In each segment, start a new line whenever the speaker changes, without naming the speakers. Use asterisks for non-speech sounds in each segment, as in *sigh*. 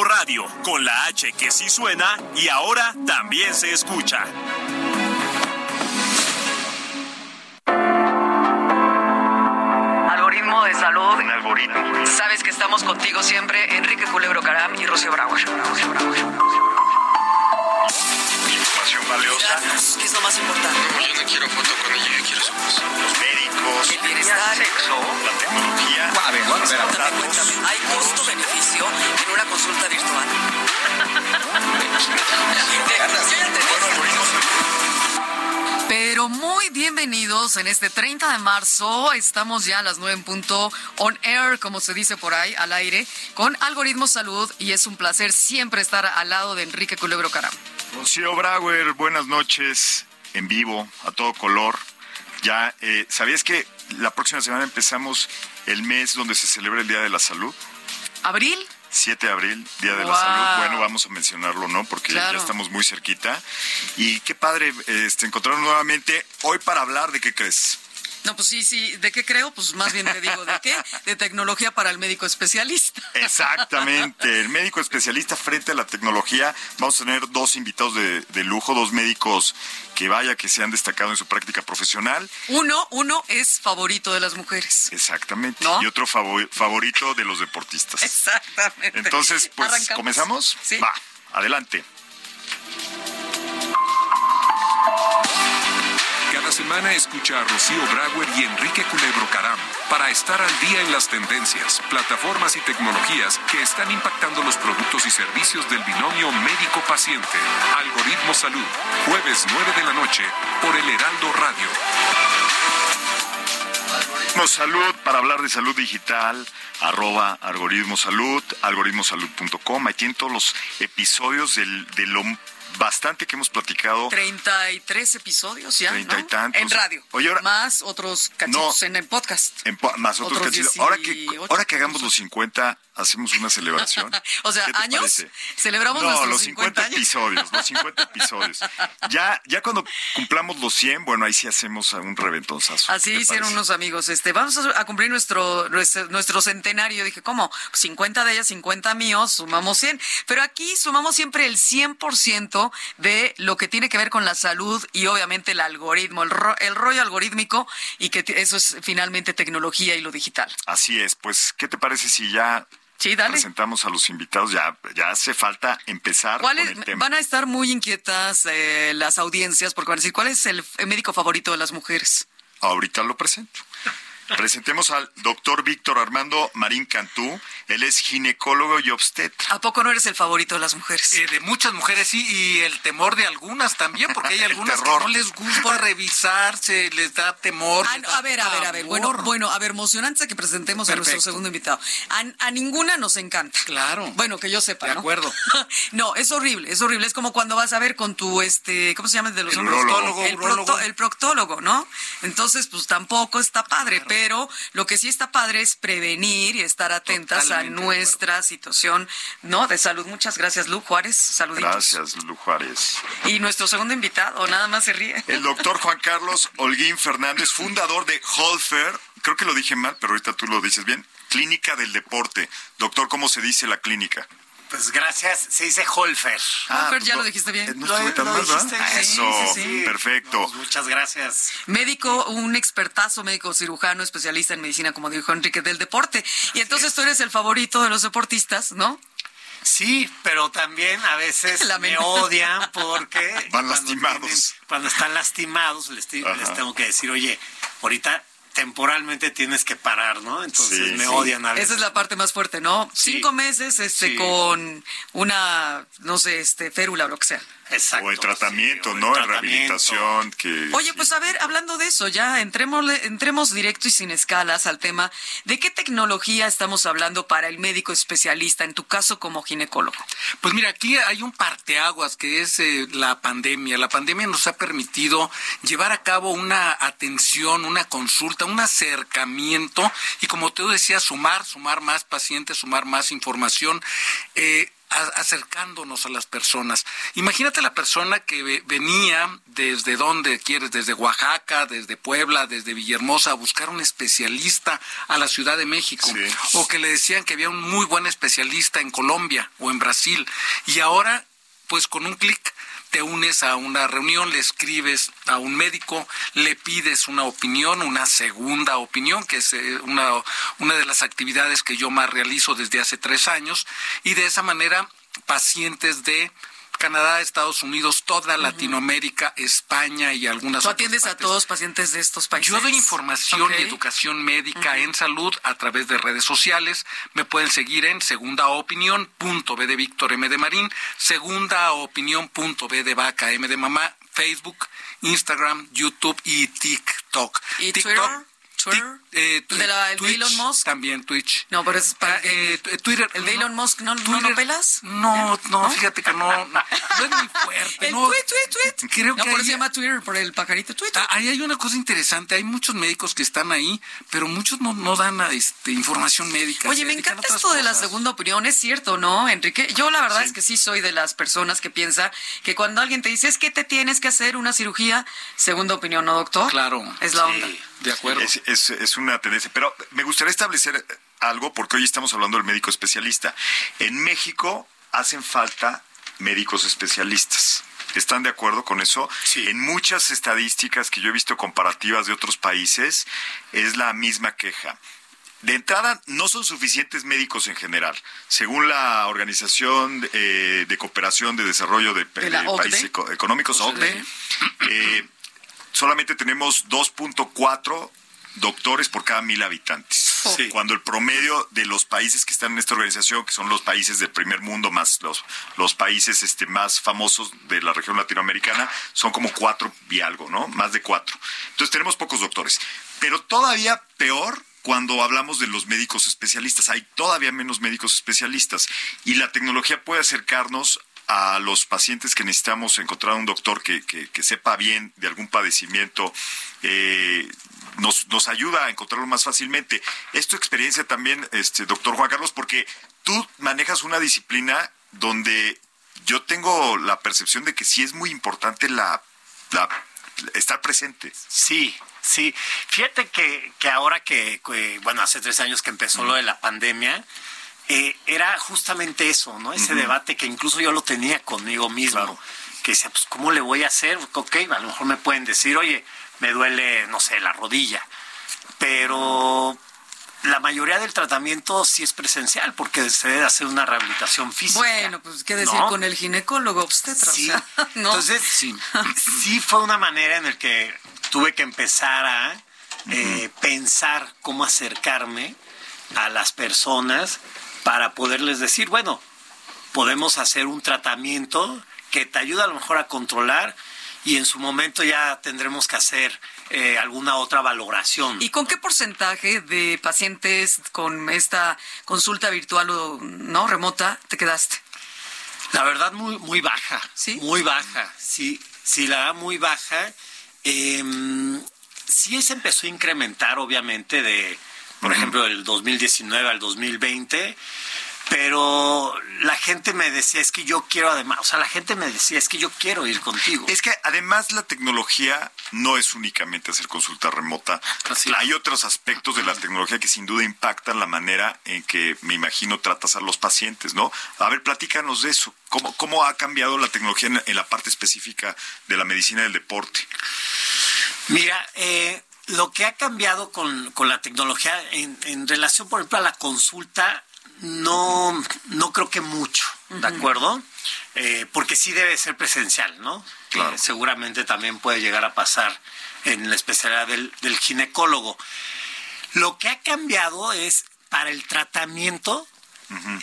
Heraldo Radio, con la H que sí suena y ahora también se escucha.
Algoritmo de salud.
Un algoritmo.
Sabes que estamos contigo siempre, Enrique Culebro Caram y Rocío Bravo.
Información valiosa.
¿Qué es lo más importante?
Yo no quiero foto con ella, yo quiero su voz.
Los médicos.
El bienestar.
Sexo. La tecnología.
A ver, a ver, a ver.
Cuéntame, ¿hay costo-beneficio en una consulta virtual? Pero muy bienvenidos en este 30 de marzo. Estamos ya a las 9 en punto on air, como se dice por ahí, al aire, con Algoritmo Salud. Y es un placer siempre estar al lado de Enrique Culebro Caram.
Rocío Brauer, buenas noches, en vivo, a todo color. Ya, eh, ¿sabías que la próxima semana empezamos el mes donde se celebra el Día de la Salud?
¿Abril?
7 de abril, Día de
Wow.
la Salud. Bueno, vamos a mencionarlo, ¿no? Porque
Claro.
ya estamos muy cerquita. Y qué padre este, encontrarnos nuevamente hoy para hablar de qué crees.
No, pues sí, sí. ¿De qué creo? Pues más bien te digo, ¿de qué? De tecnología para el médico especialista.
Exactamente, el médico especialista frente a la tecnología. Vamos a tener dos invitados de, de lujo, dos médicos que vaya que se han destacado en su práctica profesional.
Uno, uno es favorito de las mujeres.
Exactamente.
¿No?
Y otro favor- favorito de los deportistas.
Exactamente.
Entonces, pues,
¿Arrancamos?
¿comenzamos?
Sí.
Va, adelante.
Cada semana escucha a Rocío Brauer y Enrique Culebro Caram para estar al día en las tendencias, plataformas y tecnologías que están impactando los productos y servicios del binomio médico-paciente. Algoritmo Salud, jueves 9 de la noche por el Heraldo Radio.
Salud, para hablar de salud digital, arroba algoritmo salud, algoritmosalud.com. Ahí tienen todos los episodios del, de lo bastante que hemos platicado.
33 episodios ya,
Treinta y
¿no?
tantos.
En radio.
Oye, ahora-
Más otros cachitos
No.
en el podcast.
En más otros,
Otros
cachitos. Ahora que,
18
ahora que hagamos los 50, hacemos una celebración. *laughs*
O sea,
¿Qué te
¿años?
parece?
¿Celebramos
no, los 50,
50 años?
episodios, los 50 episodios. Ya, ya cuando cumplamos los 100, bueno, ahí sí hacemos un reventonzazo.
Así
¿Qué te
hicieron
parece?
unos amigos. Este, vamos a, a cumplir nuestro, nuestro nuestro centenario. Dije, ¿cómo? 50 de ellas, 50 míos, sumamos 100. Pero aquí sumamos siempre el 100% de lo que tiene que ver con la salud y obviamente el algoritmo, el, ro- el rollo algorítmico y que eso es finalmente tecnología y lo digital.
Así es, pues, ¿qué te parece si ya
Sí, dale.
presentamos a los invitados? Ya, ya hace falta empezar
¿Cuál
con
es-
el tema.
van a estar muy inquietas eh, las audiencias porque van a decir, ¿cuál es el médico favorito de las mujeres?
Ahorita lo presento. Presentemos al doctor Víctor Armando Marín Cantú. Él es ginecólogo y obstetra.
¿A poco no eres el favorito de las mujeres?
Eh, de muchas mujeres sí, y el temor de algunas también, porque hay *laughs* algunas que
terror.
no les gusta revisarse, les da temor.
Ah,
les
no,
da
a ver, a ver, a ver. Bueno, bueno, a ver, emocionante que presentemos a nuestro segundo invitado. A, a ninguna nos encanta.
Claro.
Bueno, que yo sepa,
De
¿no?
acuerdo. *laughs*
no, es horrible, es horrible. Es como cuando vas a ver con tu, este, ¿cómo se llama de los
El
hombres?
urólogo.
El,
Urólogo.
procto- el proctólogo, ¿no? Entonces, pues tampoco está padre, pero lo que sí está padre es prevenir y estar atentas
Totalmente
a nuestra situación, ¿no? De salud. Muchas gracias, Lu Juárez. Saluditos.
Gracias, Lu Juárez.
Y nuestro segundo invitado, nada más se ríe.
El doctor Juan Carlos Holguín Fernández, fundador de Holfer. Creo que lo dije mal, pero ahorita tú lo dices bien. Clínica del Deporte. Doctor, ¿cómo se dice la clínica?
Pues gracias, se dice Holfer.
Holfer, ya
no-
lo dijiste bien.
eh, No
Lo-
estuve tan
lo
mal, ¿verdad?
dijiste
Ah,
bien.
Eso,
Sí, sí, sí.
perfecto.
Pues muchas gracias.
Médico, un expertazo médico cirujano, especialista en medicina, como dijo Enrique, del deporte. Y entonces tú eres el favorito de los deportistas, ¿no?
Sí, pero también a veces
La *laughs*
me odian porque
Van
cuando
lastimados.
tienen- cuando están lastimados les tengo que decir, oye, ahorita temporalmente tienes que parar, ¿no? Entonces
Sí,
me
sí.
odian a veces.
Esa es la parte más fuerte, ¿no?
Sí.
Cinco meses este,
Sí.
con una, no sé, este, férula o lo que sea.
Exacto,
o en tratamiento,
sí, o en
¿no? En
tratamiento.
rehabilitación. Que,
Oye,
sí.
pues a ver, hablando de eso, ya entremos, entremos directo y sin escalas al tema de qué tecnología estamos hablando para el médico especialista, en tu caso como ginecólogo.
Pues mira, aquí hay un parteaguas que es eh, la pandemia. La pandemia nos ha permitido llevar a cabo una atención, una consulta, un acercamiento y como tú decías, sumar, sumar más pacientes, sumar más información. eh, acercándonos a las personas. Imagínate la persona que ve- venía desde donde quieres, desde Oaxaca, desde Puebla, desde Villahermosa, a buscar un especialista a la Ciudad de México.
Sí.
O que le decían que había un muy buen especialista en Colombia o en Brasil. Y ahora, pues con un clic te unes a una reunión, le escribes a un médico, le pides una opinión, una segunda opinión, que es eh, una, una de las actividades que yo más realizo desde hace tres años, y de esa manera pacientes de Canadá, Estados Unidos, toda Latinoamérica, España y algunas
¿Tú
otras
atiendes a todos pacientes de estos países?
Yo doy información y educación médica en salud a través de redes sociales. Me pueden seguir en segunda opinión punto B de Víctor M de Marín, de Vaca M de Mamá, Facebook, Instagram, YouTube y TikTok.
¿Y
TikTok,
Twitter? ¿Twitter?
Eh,
¿El de la- el de
Twitch,
Elon Musk?
También Twitch.
No, pero es para
Ah, eh, tu- Twitter.
¿El de Elon Musk no, no
Twitter-
lo pelas?
No, no, fíjate que no, no, no es muy fuerte. *laughs*
El
no.
tweet, tweet, tweet.
Creo
no,
que
por eso
ahí-
se llama Twitter, por el pajarito Twitter.
Ah, Ahí hay una cosa interesante, hay muchos médicos que están ahí, pero muchos no, no dan este, información médica.
Oye, me encanta esto de la segunda opinión, es cierto, ¿no, Enrique? Yo la verdad es que sí soy de las personas que piensa que cuando alguien te dice es que te tienes que hacer una cirugía, segunda opinión, ¿no, doctor?
Claro.
Es la
Sí,
onda.
De acuerdo.
Es, es, es una tendencia. Pero me gustaría establecer algo porque hoy estamos hablando del médico especialista. En México hacen falta médicos especialistas. ¿Están de acuerdo con eso?
Sí.
En muchas estadísticas que yo he visto comparativas de otros países, es la misma queja. De entrada, no son suficientes médicos en general. Según la Organización eh, de Cooperación de Desarrollo de. Países Eco- Económicos, OCDE, eh, solamente tenemos 2.4 doctores por cada mil habitantes.
Sí.
Cuando el promedio de los países que están en esta organización, que son los países del primer mundo, más los, los países este, más famosos de la región latinoamericana, son como cuatro y algo, ¿no? Más de cuatro. Entonces tenemos pocos doctores. Pero todavía peor cuando hablamos de los médicos especialistas. Hay todavía menos médicos especialistas. Y la tecnología puede acercarnos a los pacientes que necesitamos encontrar un doctor que, que- que sepa bien de algún padecimiento, eh, nos, nos ayuda a encontrarlo más fácilmente. Es tu experiencia también, este, doctor Juan Carlos, porque tú manejas una disciplina donde yo tengo la percepción de que sí es muy importante la, la- estar presente.
Sí, sí. Fíjate que, que ahora que, que, bueno, hace tres años que empezó lo de la pandemia, eh, era justamente eso, ¿no? Ese debate que incluso yo lo tenía conmigo mismo.
Claro.
Que decía, pues, ¿cómo le voy a hacer? Ok, a lo mejor me pueden decir, oye, me duele, no sé, la rodilla. Pero la mayoría del tratamiento sí es presencial porque se debe hacer una rehabilitación física.
Bueno, pues qué decir
¿No?
con el ginecólogo obstetra,
Sí.
o sea, *laughs* ¿no?
Entonces, sí. *laughs* sí fue una manera en la que tuve que empezar a eh, pensar cómo acercarme a las personas para poderles decir, bueno, podemos hacer un tratamiento que te ayuda a lo mejor a controlar y en su momento ya tendremos que hacer eh, alguna otra valoración.
¿Y con qué porcentaje de pacientes con esta consulta virtual o no remota te quedaste?
La verdad, muy, muy baja.
¿Sí?
Muy baja. Sí, sí, la verdad, muy baja. Eh, sí se empezó a incrementar, obviamente, de, por ejemplo, del 2019 al 2020. Pero la gente me decía, es que yo quiero además, o sea, la gente me decía, es que yo quiero ir contigo.
Es que además la tecnología no es únicamente hacer consulta remota.
Así.
Hay otros aspectos de la tecnología que sin duda impactan la manera en que me imagino tratas a los pacientes, ¿no? A ver, platícanos de eso. ¿Cómo, cómo ha cambiado la tecnología en, en la parte específica de la medicina del deporte?
Mira, eh, lo que ha cambiado con, con la tecnología en, en relación, por ejemplo, a la consulta, no, no creo que mucho, ¿de acuerdo? Eh, porque sí debe ser presencial, ¿no?
Claro.
Eh, seguramente también puede llegar a pasar en la especialidad del, del ginecólogo. Lo que ha cambiado es para el tratamiento,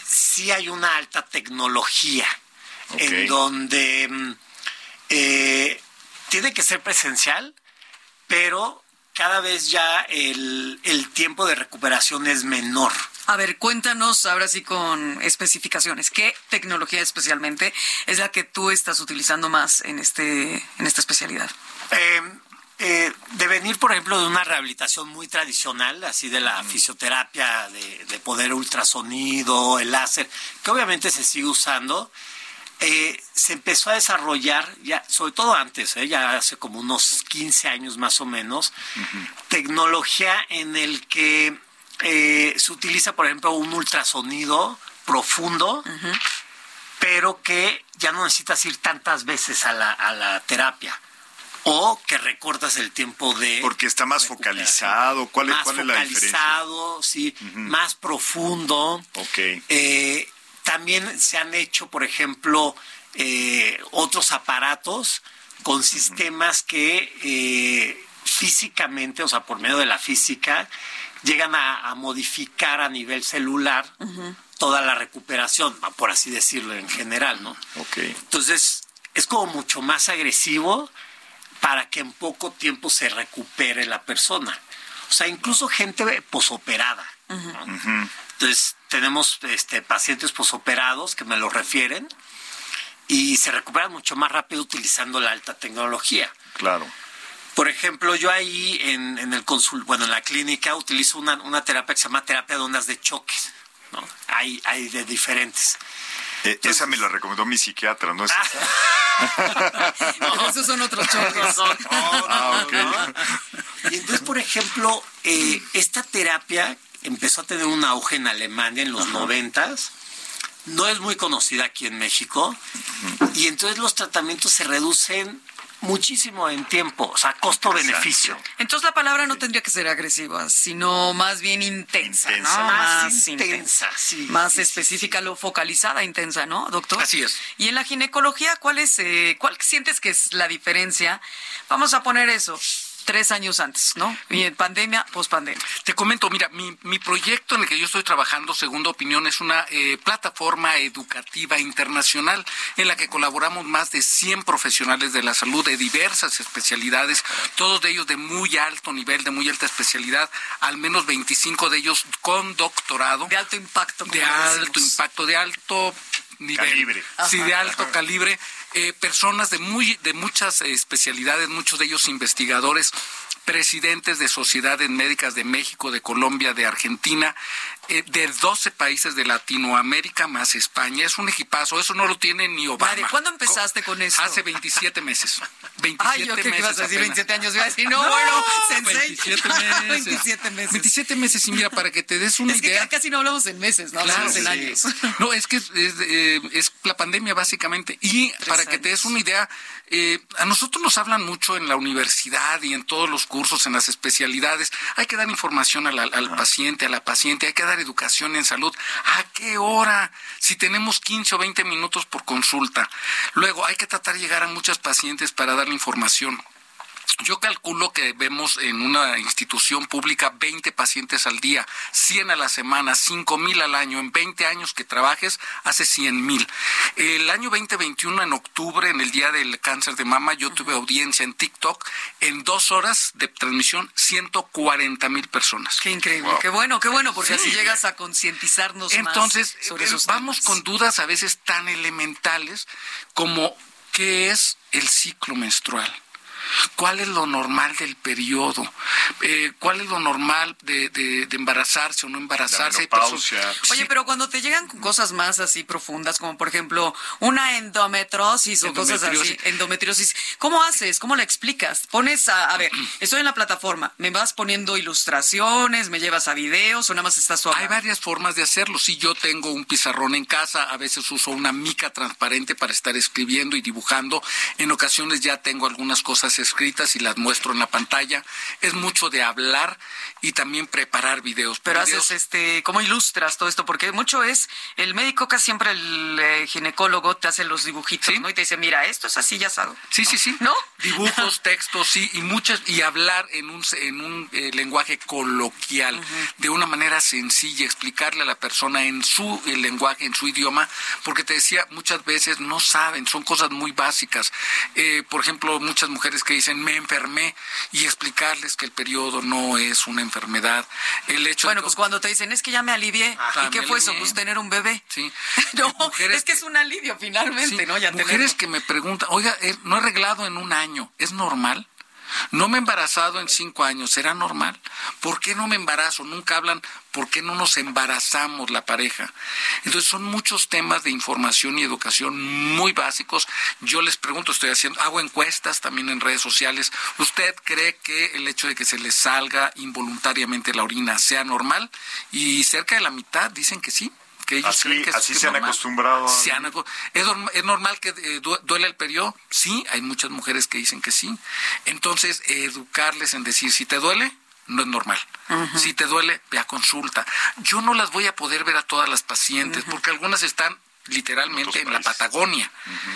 sí hay una alta tecnología en donde mm, eh, tiene que ser presencial, pero cada vez ya el, el tiempo de recuperación es menor.
A ver, cuéntanos ahora sí con especificaciones. ¿Qué tecnología especialmente es la que tú estás utilizando más en este en esta especialidad?
Eh, eh, de venir, por ejemplo, de una rehabilitación muy tradicional, así de la fisioterapia, de, de poder ultrasonido, el láser, que obviamente se sigue usando, eh, se empezó a desarrollar, ya, sobre todo antes, eh, ya hace como unos 15 años más o menos, tecnología en el que eh, se utiliza, por ejemplo, un ultrasonido profundo, pero que ya no necesitas ir tantas veces a la, a la terapia. O que recortas el tiempo de...
Porque está más focalizado. ¿Cuál, es-
más
cuál es la diferencia?
focalizado, sí, más profundo.
Ok.
Eh, también se han hecho, por ejemplo, eh, otros aparatos con sistemas que eh, físicamente, o sea, por medio de la física, llegan a, a modificar a nivel celular toda la recuperación, por así decirlo en general, ¿no?
Ok.
Entonces, es como mucho más agresivo para que en poco tiempo se recupere la persona. O sea, incluso gente posoperada. Entonces, tenemos este, pacientes posoperados que me lo refieren y se recuperan mucho más rápido utilizando la alta tecnología.
Claro.
Por ejemplo, yo ahí en, en el consul, bueno, en la clínica utilizo una, una terapia que se llama terapia de ondas de choques. ¿no? Hay, hay de diferentes.
Eh, esa me la recomendó mi psiquiatra, ¿no *laughs* es
Ah.
esos son otros choques.
Ah.
Y entonces, por ejemplo, eh, esta terapia empezó a tener un auge en Alemania en los noventas. No es muy conocida aquí en México. Y entonces los tratamientos se reducen muchísimo en tiempo, o sea, costo-beneficio.
Entonces la palabra no tendría que ser agresiva, sino más bien intensa,
Intensa.
¿no?
Más intensa, sí.
Más
Sí, sí,
específica, lo focalizada, intensa, ¿no, doctor?
Así es.
Y en la ginecología, ¿cuál es, eh, cuál sientes que es la diferencia? Vamos a poner eso, tres años antes, ¿no? Y en pandemia, pospandemia.
Te comento, mira, mi, mi proyecto en el que yo estoy trabajando, Segunda Opinión, es una eh, plataforma educativa internacional en la que colaboramos más de 100 profesionales de la salud de diversas especialidades, todos de ellos de muy alto nivel, de muy alta especialidad, al menos 25 de ellos con doctorado.
De alto impacto.
de alto impacto, de alto nivel.
Calibre.
Sí, de alto calibre. Eh, personas de muy de muchas eh, especialidades, muchos de ellos investigadores, presidentes de sociedades médicas de México, de Colombia, de Argentina, de 12 países de Latinoamérica más España. Es un equipazo, eso no lo tiene ni Obama.
Nadie. ¿Cuándo empezaste con esto?
Hace 27 meses. 27 *laughs*
Ay, yo que ibas a decir
apenas.
27 años. Iba a decir, no, bueno, sensei.
27 *laughs* meses.
27 meses.
27 meses, y mira, para que te des una *laughs*
Es que
idea.
ca- casi no hablamos en meses, no
Claro,
hablamos en
sí.
años.
No, es que es, es, eh, es la pandemia básicamente. Y para que te des
años.
una idea, eh, a nosotros nos hablan mucho en la universidad y en todos los cursos, en las especialidades. Hay que dar información al, al paciente, a la paciente, hay que dar educación en salud. ¿A qué hora? Si tenemos 15 o 20 minutos por consulta. Luego, hay que tratar de llegar a muchas pacientes para darle información. Yo calculo que vemos en una institución pública 20 pacientes al día, 100 a la semana, 5 mil al año. En 20 años que trabajes, hace 100 mil. El año 2021, en octubre, en el Día del Cáncer de Mama, yo tuve audiencia en TikTok. En dos horas de transmisión, 140 mil personas.
Qué increíble, qué bueno, qué bueno, porque así llegas a concientizarnos
Entonces,
más sobre
eh,
esos
vamos
temas.
con dudas a veces tan elementales como qué es el ciclo menstrual. ¿Cuál es lo normal del periodo? Eh, ¿Cuál es lo normal de, de- de embarazarse o no embarazarse? Hay
menopausia.
personas-
Oye, pero cuando te llegan con cosas más así profundas, como por ejemplo una endometrosis o cosas así,
Endometriosis.
¿cómo haces? ¿Cómo la explicas? Pones a, a ver, *clears throat* estoy en la plataforma, me vas poniendo ilustraciones, me llevas a videos o nada más estás sola.
Hay varias formas de hacerlo. Si yo tengo un pizarrón en casa, a veces uso una mica transparente para estar escribiendo y dibujando. En ocasiones ya tengo algunas cosas escritas y las muestro en la pantalla. Es mucho de hablar y también preparar videos.
Pero
Videos-
haces este, ¿cómo ilustras todo esto? Porque mucho es, el médico casi siempre el eh, ginecólogo te hace los dibujitos,
Sí.
¿no? Y te dice, mira, esto es así, ya sabes.
Sí, sí, sí.
¿No?
Dibujos, *laughs* textos, sí, y muchas, y hablar en un, en un eh, lenguaje coloquial, de una manera sencilla, explicarle a la persona en su lenguaje, en su idioma, porque te decía, muchas veces no saben, son cosas muy básicas. Eh, por ejemplo, muchas mujeres que dicen, me enfermé, y explicarles que el periodo no es una enfermedad. El hecho
Bueno,
de
pues cuando te dicen, es que ya me alivié.
Ajá,
¿Y qué fue eso?
alivié.
Pues tener un bebé.
Sí. *laughs*
no,
Mujeres
es que es un alivio finalmente,
Sí,
¿no? Ya
mujeres
tenerlo.
que me preguntan, oiga, eh, no he arreglado en un año, ¿es normal? No me he embarazado en cinco años, ¿será normal? ¿Por qué no me embarazo? Nunca hablan, ¿por qué no nos embarazamos la pareja? Entonces son muchos temas de información y educación muy básicos. Yo les pregunto, estoy haciendo, hago encuestas también en redes sociales. ¿Usted cree que el hecho de que se le salga involuntariamente la orina sea normal? Y cerca de la mitad dicen que sí. Que ellos
Así-
creen que es-
así
que es
se han
normal.
acostumbrado a-
Se han aco- ¿Es, norm- es normal que eh, du- duele el periodo? Sí, hay muchas mujeres que dicen que sí. Entonces, educarles en decir, si te duele, no es normal. Si te duele, ve a consulta. Yo no las voy a poder ver a todas las pacientes, porque algunas están literalmente en la. Patagonia.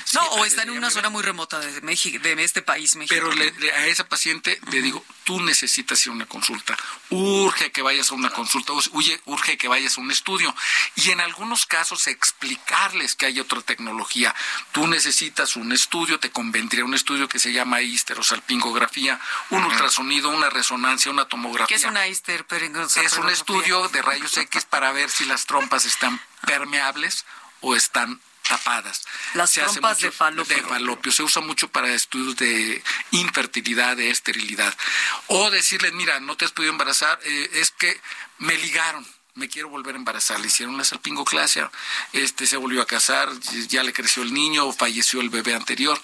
Sí,
No, o está en una zona muy remota de México, de este país, México.
Pero le- le- a esa paciente le digo, tú necesitas ir a una consulta. Urge que vayas a una consulta, urge, urge que vayas a un estudio. Y en algunos casos explicarles que hay otra tecnología. Tú necesitas un estudio, te convendría un estudio que se llama histerosalpingografía, un ultrasonido, una resonancia, una tomografía.
¿Qué es una histerperingoscopía?
Es un estudio de rayos X para ver si las trompas están permeables o están tapadas.
Las
Se hace
trompas de falopio.
de falopio. Se usa mucho para estudios de infertilidad, de esterilidad. O decirles, mira, no te has podido embarazar, eh, es que me ligaron. Me quiero volver a embarazar. Le hicieron la salpingoclasia. Este se volvió a casar, ya le creció el niño, o falleció el bebé anterior.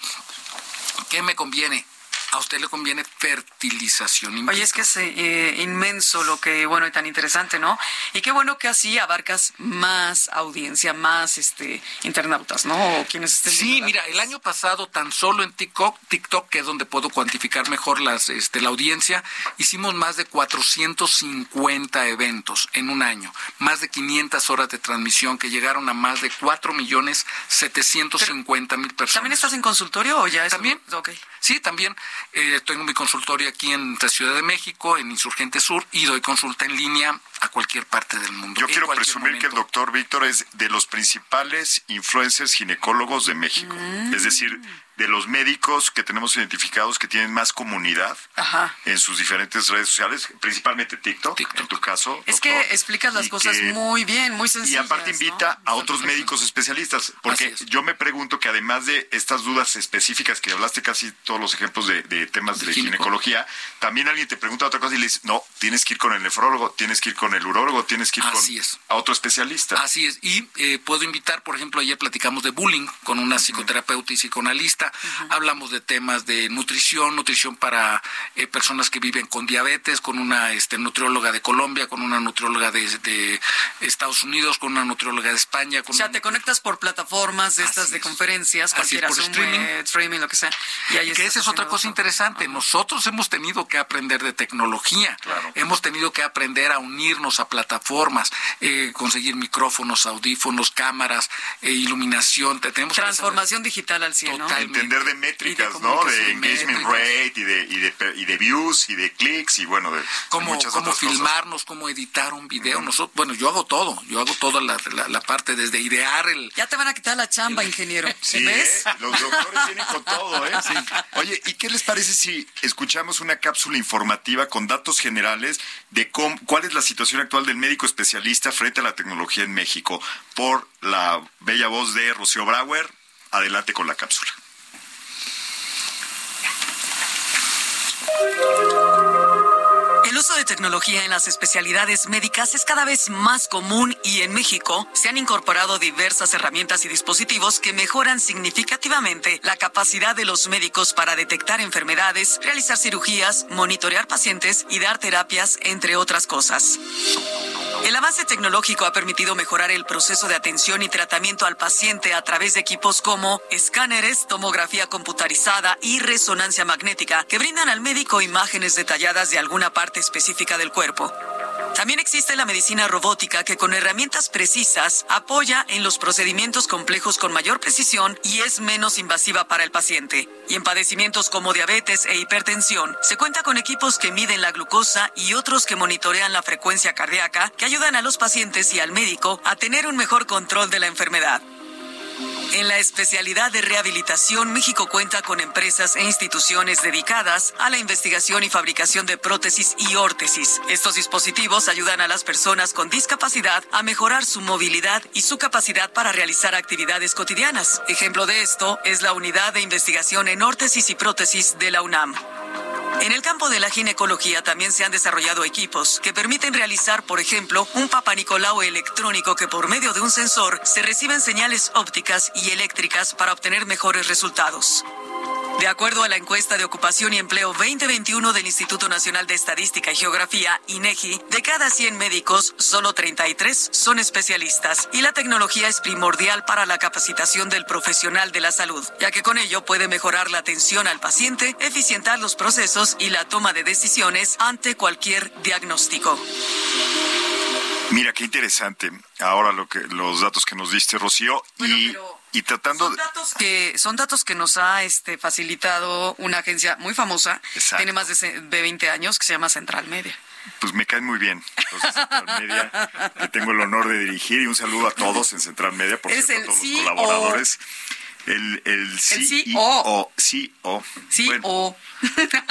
¿Qué me conviene? A usted le conviene fertilización. in
Oye, es que es eh, inmenso lo que, bueno, y tan interesante, ¿no? Y qué bueno que así abarcas más audiencia, más este internautas, ¿no? O quienes estén
Sí, mira, el año pasado tan solo en TikTok, TikTok, que es donde puedo cuantificar mejor las, este, la audiencia, hicimos más de 450 eventos en un año, más de 500 horas de transmisión que llegaron a más de 4 millones 750 mil personas.
¿También estás en consultorio o ya es?
También. Sí, también eh, tengo mi consultorio aquí en la Ciudad de México, en Insurgente Sur, y doy consulta en línea a cualquier parte del mundo.
Yo quiero presumir que el doctor Víctor es de los principales influencers ginecólogos de México.
Mm.
Es decir, de los médicos que tenemos identificados que tienen más comunidad
Ajá.
en sus diferentes redes sociales, principalmente TikTok,
TikTok.
en tu caso.
Es que explicas las
y
cosas
que-
muy bien, muy
y
sencillas.
aparte
¿no?
invita a otros médicos especialistas, porque
es.
yo me pregunto que además de estas dudas específicas que hablaste casi todos los ejemplos de, de temas
De
de
gineco.
ginecología, también alguien te pregunta otra cosa y le dice, no, tienes que ir con el nefrólogo, tienes que ir con el urólogo, tienes que ir
Así
con
es.
a otro especialista.
Así es. Y eh, puedo invitar, por ejemplo, ayer platicamos de bullying con una psicoterapeuta y psicoanalista. Hablamos de temas de nutrición, nutrición para eh, personas que viven con diabetes, con una este, nutrióloga de Colombia, con una nutrióloga de, de Estados Unidos, con una nutrióloga de España. Con
O sea,
una
te conectas por plataformas de estas de
es.
conferencias,
por
Zoom,
streaming.
eh, streaming, lo que sea. Y ahí
que esa es otra cosa interesante. Nosotros hemos tenido que aprender de tecnología.
Claro.
Hemos tenido que aprender a unirnos a plataformas, eh, conseguir micrófonos, audífonos, cámaras, eh, iluminación. Te- Tenemos que
Transformación digital al 100, ¿no?
Entender de métricas,
de
¿no? De engagement
métricas.
rate y de, y, de, y de views y de clics y bueno, de, de
cómo,
muchas
cómo
otras cosas.
filmarnos, cómo editar un video. Nosotros, bueno, yo hago todo. Yo hago toda la, la- la parte desde idear el...
Ya te van a quitar la chamba, ingeniero.
Sí,
¿Ves?
¿eh? los doctores vienen con todo, ¿eh? Oye, ¿y qué les parece si escuchamos una cápsula informativa con datos generales de cómo, cuál es la situación actual del médico especialista frente a la tecnología en México por la bella voz de Rocío Brauer? Adelante con la cápsula.
El uso de tecnología en las especialidades médicas es cada vez más común y en México se han incorporado diversas herramientas y dispositivos que mejoran significativamente la capacidad de los médicos para detectar enfermedades, realizar cirugías, monitorear pacientes y dar terapias, entre otras cosas. El avance tecnológico ha permitido mejorar el proceso de atención y tratamiento al paciente a través de equipos como escáneres, tomografía computarizada y resonancia magnética que brindan al médico imágenes detalladas de alguna parte específica del cuerpo. También existe la medicina robótica que con herramientas precisas apoya en los procedimientos complejos con mayor precisión y es menos invasiva para el paciente. Y en padecimientos como diabetes e hipertensión, se cuenta con equipos que miden la glucosa y otros que monitorean la frecuencia cardíaca que ayudan a los pacientes y al médico a tener un mejor control de la enfermedad. En la especialidad de rehabilitación, México cuenta con empresas e instituciones dedicadas a la investigación y fabricación de prótesis y órtesis. Estos dispositivos ayudan a las personas con discapacidad a mejorar su movilidad y su capacidad para realizar actividades cotidianas. Ejemplo de esto es la Unidad de Investigación en Órtesis y Prótesis de la UNAM. En el campo de la ginecología también se han desarrollado equipos que permiten realizar, por ejemplo, un papanicolao electrónico que por medio de un sensor se reciben señales ópticas y eléctricas para obtener mejores resultados. De acuerdo a la encuesta de ocupación y empleo 2021 del Instituto Nacional de Estadística y Geografía, INEGI, de cada 100 médicos, solo 33 son especialistas y la tecnología es primordial para la capacitación del profesional de la salud, ya que con ello puede mejorar la atención al paciente, eficientar los procesos y la toma de decisiones ante cualquier diagnóstico.
Mira, qué interesante. Ahora lo que los datos que nos diste, Rocío,
Bueno,
y,
pero
y tratando
Son
de...
datos que son datos que nos ha este facilitado una agencia muy famosa,
Exacto.
tiene más de, de 20 años que se llama Central Media.
Pues me caen muy bien los de Central Media, que tengo el honor de dirigir y un saludo a todos en Central Media, por cierto, a
el
todos
CEO.
los colaboradores. El, el,
CEO.
CEO, CEO.
Sí,
Bueno,
o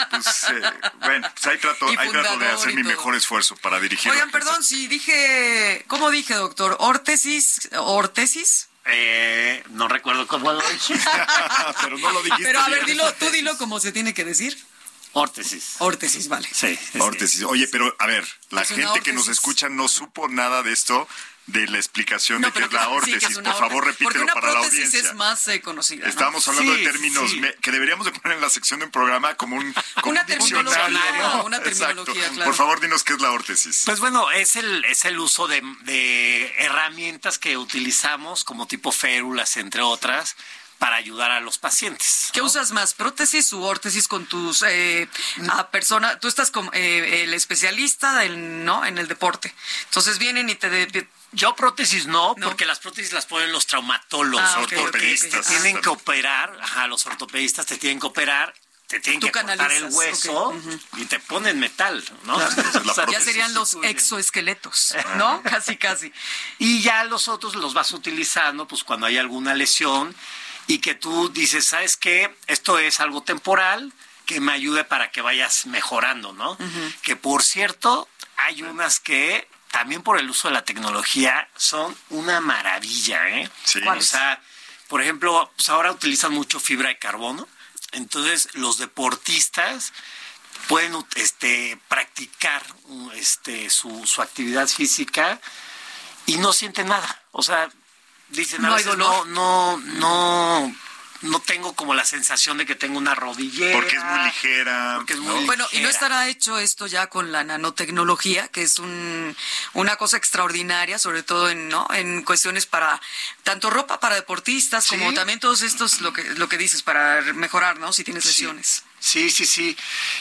pues, eh, bueno, pues ahí trato, ahí trato de hacer mi mejor esfuerzo para dirigir.
Oigan, perdón, si dije, ¿cómo dije, doctor? ¿Órtesis? ¿Órtesis?
Eh, no recuerdo cómo lo dije. *laughs*
Pero no lo dijiste
Pero a ver,
bien.
dilo, tú dilo como se tiene que decir.
Órtesis.
Órtesis, vale.
Sí.
Órtesis. Oye, pero a ver, la gente que nos escucha no supo nada de esto, de la explicación
No,
de qué es la
sí,
órtesis.
es
Por favor,
órtesis.
Repítelo
una
para la
prótesis
audiencia.
es más eh, conocida. ¿no?
Estábamos hablando
Sí,
de términos
sí.
me- que deberíamos de poner en la sección de un programa como un, como
Una
un
terminología,
¿no?
una terminología, claro.
Por favor, dinos qué es la órtesis.
Pues bueno, es el, es el uso de, de herramientas que utilizamos como tipo férulas, entre otras, para ayudar a los pacientes.
¿Qué usas más, prótesis u órtesis con tus eh, a persona? Tú estás como eh, el especialista del, ¿no? en el deporte. Entonces vienen y te de-
Yo prótesis no,
No.
porque las prótesis las ponen los traumatólogos,
Ah, ok,
porque
ok, ok.
te
Ah.
tienen que operar, ajá, los ortopedistas te tienen que operar, te tienen
Tú
que cortar el hueso y te ponen metal, ¿no? *laughs* O sea,
ya serían los exoesqueletos, ¿no? *laughs* casi, casi.
Y ya los otros los vas utilizando, pues cuando hay alguna lesión y que tú dices, ¿sabes qué? Esto es algo temporal que me ayude para que vayas mejorando, ¿no? Que por cierto, hay unas que también por el uso de la tecnología son una maravilla, ¿eh?
Sí.
O sea, por ejemplo, pues ahora utilizan mucho fibra de carbono. Entonces, los deportistas pueden este, practicar este, su, su actividad física y no sienten nada. O sea, dicen, a
No
veces no, no, no, no tengo como la sensación de que tengo una rodillera.
Porque es muy ligera.
Porque es
¿no?
muy
Bueno, y no estará hecho esto ya con la nanotecnología, que es un, una cosa extraordinaria, sobre todo en, ¿no? en cuestiones para tanto ropa para deportistas
Sí.
como también todos estos, lo que, lo que dices, para mejorar, ¿no? Si tienes
Sí.
lesiones.
Sí, sí, sí.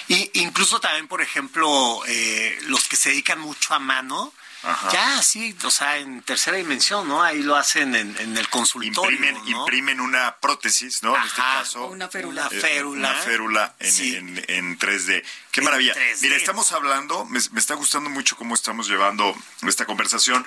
Y incluso también, por ejemplo, eh, los que se dedican mucho a mano,
Ajá.
ya, sí, o sea, en tercera dimensión, ¿no? Ahí lo hacen en, en el consultorio,
Imprimen,
¿no?
imprimen una prótesis, ¿no? En este caso.
Una férula.
Una férula.
Una férula en,
Sí.
en- en 3D. Qué
En
maravilla.
3D.
Mira, estamos hablando, me, me está gustando mucho cómo estamos llevando esta conversación,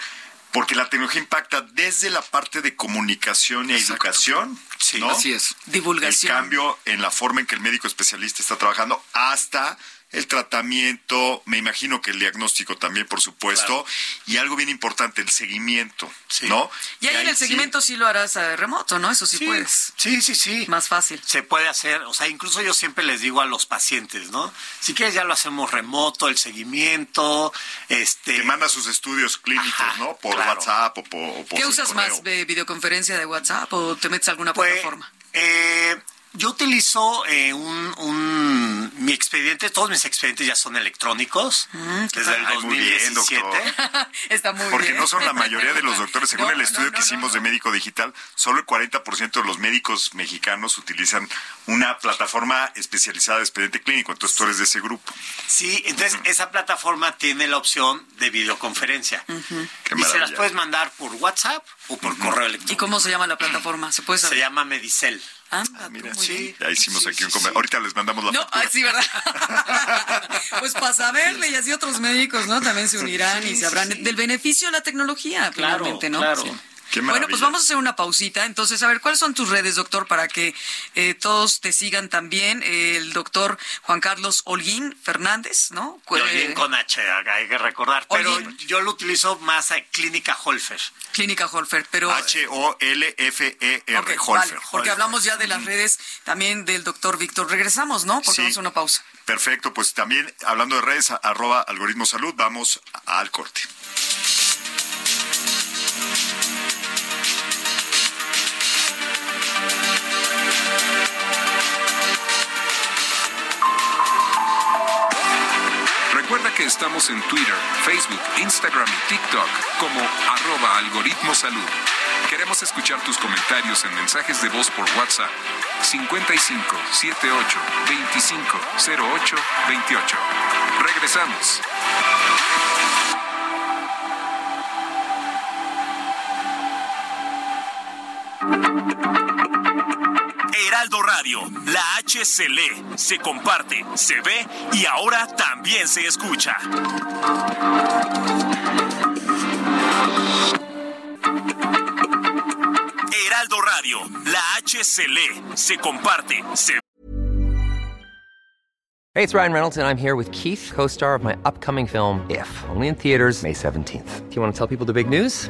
porque la tecnología impacta desde la parte de comunicación y
Exacto.
educación,
Sí,
¿no?
Así es.
Divulgación.
El cambio en la forma en que el médico especialista está trabajando hasta el tratamiento, me imagino que el diagnóstico también, por supuesto, y algo bien importante, el seguimiento,
Sí.
¿no?
Y ahí en el seguimiento sí lo harás eh, remoto, ¿no? Eso sí, puedes.
Sí, sí, sí.
Más fácil.
Se puede hacer, o sea, incluso yo siempre les digo a los pacientes, ¿no? Si quieres ya lo hacemos remoto, el seguimiento, este...
que manda sus estudios clínicos,
Ajá,
¿no? Por
claro.
WhatsApp o por, o por
¿Qué usas
correo.
más? ¿De videoconferencia de WhatsApp o te metes a alguna
Pues,
plataforma?
eh, yo utilizo eh, un, un mi expediente, todos mis expedientes ya son electrónicos desde el
Ay, muy bien,
2017. *laughs*
Está muy
Porque
bien.
no son la mayoría de los doctores. Según
No,
el estudio
no, no,
que hicimos
no,
de médico digital, solo el 40% de los médicos mexicanos utilizan una plataforma especializada de expediente clínico. Entonces tú eres de ese grupo.
Sí, entonces esa plataforma tiene la opción de videoconferencia.
Qué
Y se las puedes mandar por WhatsApp o por correo electrónico.
¿Y cómo se llama la plataforma? ¿Se puede
Se
saber?
llama Medicel.
Anda, tú,
Mira, sí, ya hicimos
Sí,
aquí un
sí,
comer-
sí.
Ahorita les mandamos la
No,
factura.
ah, sí, ¿verdad? *laughs* pues para saberle y así otros médicos, ¿no? También se unirán y sabrán
sí, sí.
del beneficio de la tecnología,
Claro,
finalmente, ¿no?
claro.
Bueno, pues vamos a hacer una pausita. Entonces, a ver, ¿cuáles son tus redes, doctor, para que eh, todos te sigan también? Eh, el doctor Juan Carlos Holguín Fernández, ¿no?
Holguín con H, hay que recordar. Pero yo lo utilizo más a Clínica Holfer.
Clínica Holfer, pero...
H-O-L-F-E-R.
Ok,
Holfer.
vale, porque
Holfer.
hablamos ya de las redes también del doctor Víctor. Regresamos, ¿no? Porque
Sí.
vamos a una pausa.
Perfecto, pues también hablando de redes, arroba algoritmo salud, vamos al corte.
Estamos en Twitter, Facebook, Instagram y TikTok como arroba algoritmo salud. Queremos escuchar tus comentarios en mensajes de voz por WhatsApp 55 78 25 08 28. Regresamos.
Heraldo Radio, la H se lee, se comparte, se ve y ahora también se escucha. Heraldo Radio, la H se lee, se comparte, se
Hey, it's Ryan Reynolds, and I'm here with Keith, co star of my upcoming film, If, only in theaters, May 17th. Do you want to tell people the big news?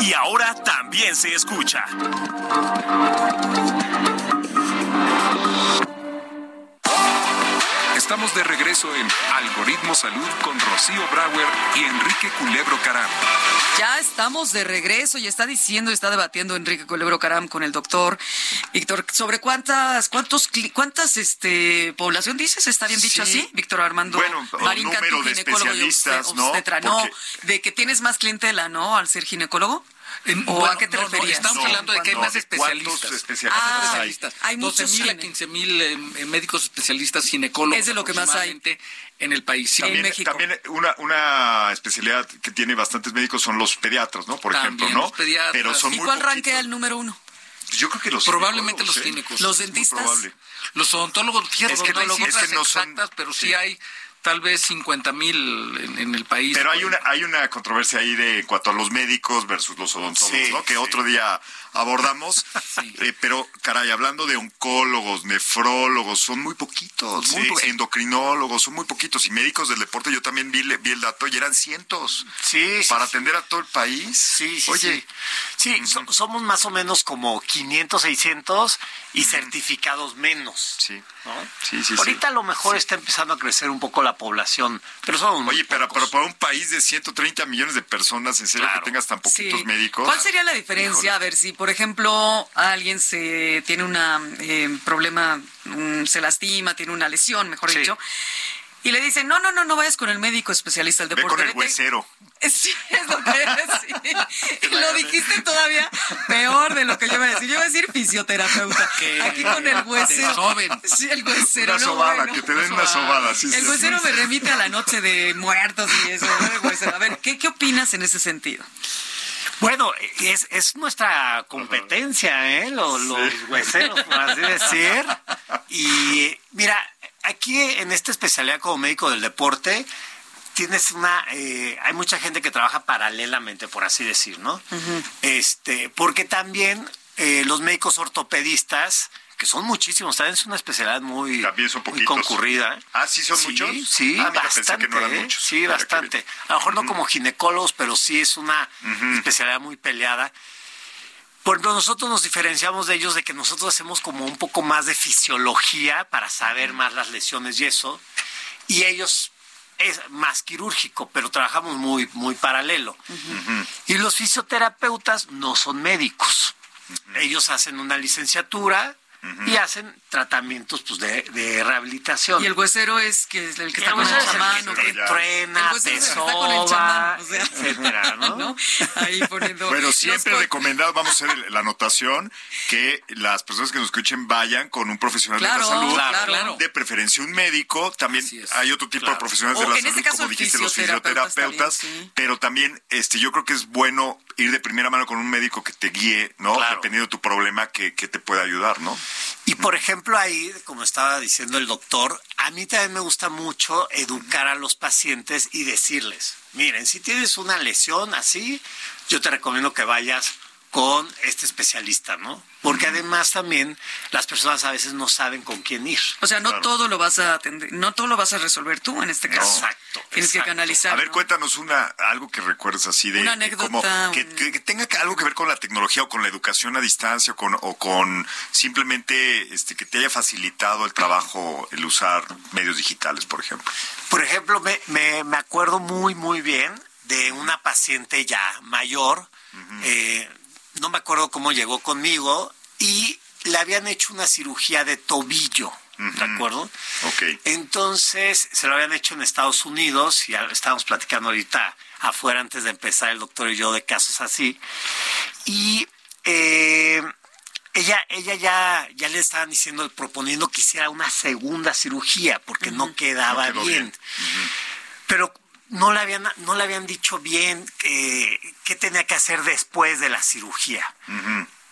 Y ahora también se escucha.
Estamos de regreso en Algoritmo Salud con Rocío Brauer y Enrique Culebro Caram.
Ya estamos de regreso y está diciendo, está debatiendo Enrique Culebro Caram con el doctor Víctor sobre cuántas, cuántos, cuántas, este, población dices, está bien dicho
Sí.
así, Víctor Armando
Bueno,
Marín
número de
ginecólogo y
especialistas, ¿no?
obstetra, no,
Porque-
de que tienes más clientela, ¿no? Al ser ginecólogo.
En-
¿O
bueno,
a qué te
no, no,
referías?
estamos
No,
hablando de que hay más
¿de
especialistas.
cuántos especialistas
Ah,
hay?
especialistas.
hay muchos
12 mil a
gine-
15 mil eh, médicos especialistas ginecólogos.
Es de lo que más hay.
En el país. Sí.
En
También,
México.
también una, una especialidad que tiene bastantes médicos son los pediatras, ¿no? Por
También
ejemplo, ¿no?
los pediatras.
Pero son
¿Y
muy
cuál
poquitos.
el número uno?
Pues Yo creo que los
Probablemente los
ginecólogos, ¿eh?
clínicos.
Los dentistas.
Los odontólogos, fíjate
Es
que no hay
no- es que
cifras
no son-
exactas, pero sí,
sí.
hay tal vez 50 mil en, en el país.
Pero hay una, hay una controversia ahí de en cuanto a los médicos versus los odontólogos,
Sí,
¿no? Que
sí.
otro día abordamos. Eh, pero, caray, hablando de oncólogos, nefrólogos, son muy poquitos. muy
Sí,
po-
sí.
Endocrinólogos, son muy poquitos. Y médicos del deporte, yo también vi, vi el dato y eran cientos.
Sí, sí,
Para
sí.
atender a todo el país.
Sí, sí,
Oye,
sí. Sí, so- somos más o menos como 500, 600 y certificados menos.
Sí.
¿no?
Sí, sí, sí.
Ahorita a lo mejor está empezando a crecer un poco la población, pero somos muy
Oye, pero,
pocos.
pero para un país de 130 millones de personas, ¿en serio
Claro.
que tengas tan poquitos
Sí.
médicos?
¿Cuál sería la diferencia?
Híjole.
A ver, si por ejemplo alguien se tiene un problema, mm, se lastima, tiene una lesión, mejor
Sí.
dicho, Y le dicen, no, no, no, no vayas con el médico especialista del
Ve
deporte.
con el
vete-
huesero. *laughs*
Sí, es lo que sí. *laughs* Y lo dijiste todavía peor de lo que yo iba a decir. Yo iba a decir fisioterapeuta. Aquí con el huesero. Sí, el huesero.
Una
no,
sobada,
bueno.
que te den una sobada. sí,
El huesero me remite a la noche de muertos y eso. ¿no? El huesero. A ver, ¿qué, ¿qué opinas en ese sentido?
Bueno, es, es nuestra competencia, ¿eh? Los, los hueseros, por así decir. Y mira, aquí en esta especialidad como médico del deporte, tienes una, eh, hay mucha gente que trabaja paralelamente, por así decir, ¿no? Este, porque también eh, los médicos ortopedistas, que son muchísimos, también es una especialidad muy,
También son
muy concurrida.
Ah, ¿sí son muchos?
Sí,
Ah, mira,
bastante.
que no eran
¿eh?
muchos.
Sí,
Mira,
bastante. A lo mejor no como ginecólogos, pero sí es una especialidad muy peleada. Por ejemplo, nosotros nos diferenciamos de ellos de que nosotros hacemos como un poco más de fisiología para saber más las lesiones y eso. Y ellos es más quirúrgico, pero trabajamos muy, muy paralelo. Y los fisioterapeutas no son médicos. Ellos hacen una licenciatura y hacen tratamientos pues, de, de rehabilitación.
Y el huesero es que es el que está
El
con el chamán.
que truena,
El
te
es el que está con el chamán,
soba,
o sea,
etcétera, ¿no? *laughs*
Ahí poniendo.
Bueno,
los
siempre
co-
recomendado, vamos a hacer el- la anotación, que las personas que nos escuchen vayan con un profesional de la salud,
claro, claro.
de preferencia un médico, también hay otro tipo
claro.
de profesionales de la salud,
este
como dijiste, los
fisioterapeutas
fisioterapeutas,
también, sí.
pero también este yo creo que es bueno ir de primera mano con un médico que te guíe, ¿no?
Claro.
Dependiendo de tu problema, que, que te pueda ayudar, ¿no?
Y por ejemplo ahí, como estaba diciendo el doctor, a mí también me gusta mucho educar a los pacientes y decirles, miren, si tienes una lesión así, yo te recomiendo que vayas con este especialista, ¿no? Porque además también las personas a veces no saben con quién ir.
O sea, no
Claro.
todo lo vas a atender, no todo lo vas a resolver tú en este caso.
Exacto,
Tienes que canalizar.
A ver,
¿no?
cuéntanos una algo que recuerdes así de
Una anécdota,
como que,
un-
que- que tenga que- algo que ver con la tecnología o con la educación a distancia o con, o con simplemente este que te haya facilitado el trabajo el usar medios digitales, por ejemplo.
Por ejemplo, me, me, me acuerdo muy, muy bien de una paciente ya mayor, eh, no me acuerdo cómo llegó conmigo, y le habían hecho una cirugía de tobillo, ¿de acuerdo?
Ok.
Entonces, se lo habían hecho en Estados Unidos, y estábamos platicando ahorita afuera antes de empezar el doctor y yo de casos así, y eh, ella, ella ya, ya le estaban diciendo, proponiendo que hiciera una segunda cirugía, porque no quedaba
No quedó
bien.
bien.
Pero no le habían, no le habían dicho bien eh, qué tenía que hacer después de la cirugía.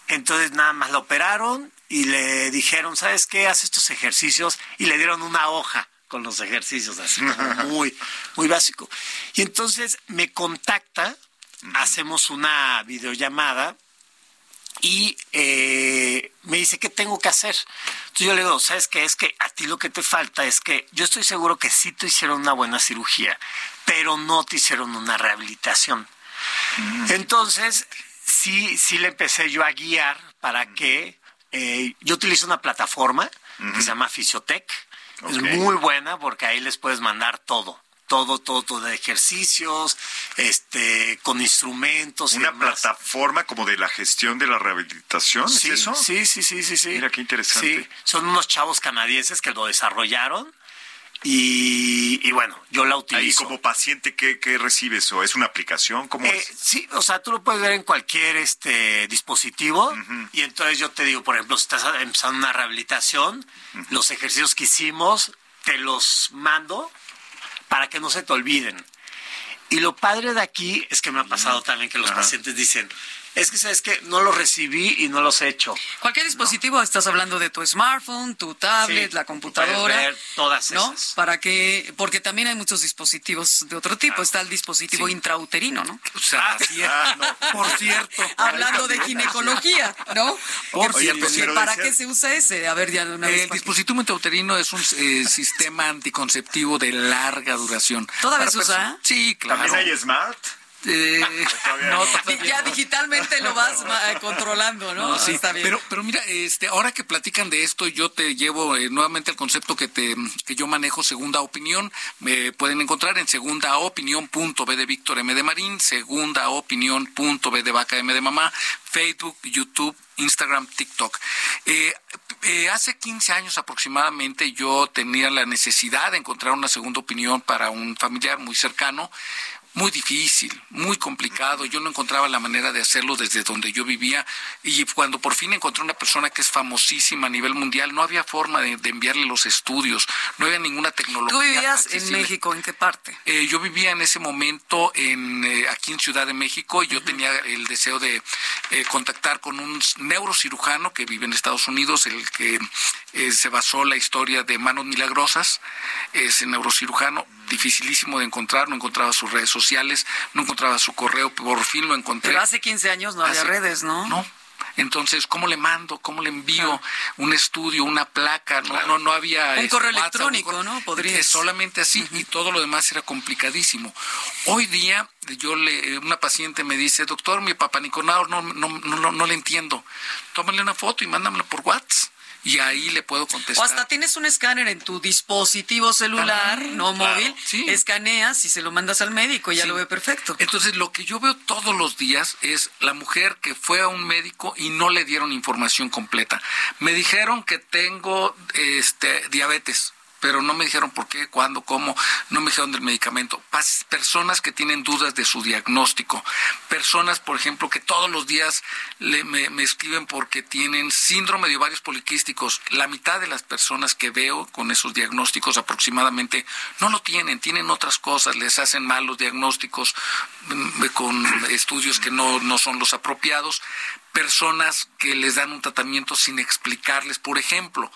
Entonces nada más la operaron y le dijeron, ¿sabes qué? Haz estos ejercicios y le dieron una hoja con los ejercicios, así como *laughs* muy, muy básico. Y entonces me contacta, hacemos una videollamada y eh, me dice, ¿qué tengo que hacer? Entonces yo le digo, ¿sabes qué? Es que a ti lo que te falta es que yo estoy seguro que sí te hicieron una buena cirugía, pero no te hicieron una rehabilitación. Entonces, sí, sí le empecé yo a guiar para que eh, yo utilizo una plataforma que se llama Fisiotech. Es muy buena porque ahí les puedes mandar todo. Todo, todo, todo de ejercicios, este, con instrumentos. y
Una
demás.
plataforma como de la gestión de la rehabilitación, ¿es
Sí,
eso?
sí, sí, sí, sí, sí.
Mira, qué interesante.
Sí, son unos chavos canadienses que lo desarrollaron y, y bueno, yo la utilizo.
como paciente, ¿qué, qué recibes? ¿O es una aplicación? ¿Cómo
Eh,
es?
sí, o sea, tú lo puedes ver en cualquier este dispositivo y entonces yo te digo, por ejemplo, si estás empezando una rehabilitación, los ejercicios que hicimos te los mando para que no se te olviden. Y lo padre de aquí es que me ha pasado también que los pacientes dicen, es que sabes que no los recibí y no los he hecho.
Cualquier dispositivo, estás hablando de tu smartphone, tu tablet,
Sí,
la computadora.
ver todas
¿no?
esas.
Para que, porque también hay muchos dispositivos de otro tipo. Está el dispositivo intrauterino, ¿no?
O sea, así es.
Ah, no. *laughs*
Por cierto.
Hablando de ginecología, ¿no? *laughs*
Por
cierto,
pues, ¿Para qué se usa ese? A ver, ya de una vez.
El dispositivo intrauterino es un eh, *laughs* sistema anticonceptivo de larga duración.
¿Todavía se usa?
Sí, claro.
¿También hay Smart? *laughs*
Eh, no, todavía
Ya
no.
digitalmente lo vas ma- controlando, ¿no?
No, sí,
Está bien.
Pero, pero mira, este, ahora que platican de esto, yo te llevo eh, nuevamente al concepto que te que yo manejo, segunda opinión. Me pueden encontrar en segundaopinión.b de Víctor M de Marín, segundaopinión.b de Vaca M de Mamá, Facebook, YouTube, Instagram, TikTok. Eh, eh, hace 15 años aproximadamente yo tenía la necesidad de encontrar una segunda opinión para un familiar muy cercano muy difícil, muy complicado. Yo no encontraba la manera de hacerlo desde donde yo vivía y cuando por fin encontré una persona que es famosísima a nivel mundial, no había forma de, enviarle los estudios, no había ninguna tecnología.
¿Tú vivías en México? ¿En qué parte?
Eh, yo vivía en ese momento en, eh, aquí en Ciudad de México y yo tenía el deseo de eh, contactar con un neurocirujano que vive en Estados Unidos, el que se basó la historia de Manos Milagrosas, ese neurocirujano dificilísimo de encontrar, no encontraba sus redes sociales, no encontraba su correo, por fin lo encontré.
Pero hace 15 años no había redes, ¿no?
No. Entonces, ¿cómo le mando? ¿Cómo le envío un estudio, una placa? No, no, no había...
Un este, correo electrónico, ¿no? Podría.
Solamente así, y todo lo demás era complicadísimo. Hoy día, yo le, una paciente me dice, doctor, mi papá Nicolau no, no, no, no, le entiendo. Tómale una foto y mándamela por WhatsApp y ahí le puedo contestar.
O hasta tienes un escáner en tu dispositivo celular, no móvil, escaneas y se lo mandas al médico y ya lo ve perfecto.
Entonces, lo que yo veo todos los días es la mujer que fue a un médico y no le dieron información completa. Me dijeron que tengo este diabetes pero no me dijeron por qué, cuándo, cómo, no me dijeron del medicamento. Personas que tienen dudas de su diagnóstico, personas, por ejemplo, que todos los días me, escriben porque tienen síndrome de ovarios poliquísticos. La mitad de las personas que veo con esos diagnósticos aproximadamente no lo tienen, tienen otras cosas, les hacen mal los diagnósticos mm, con estudios que no, no son los apropiados personas que les dan un tratamiento sin explicarles, por ejemplo,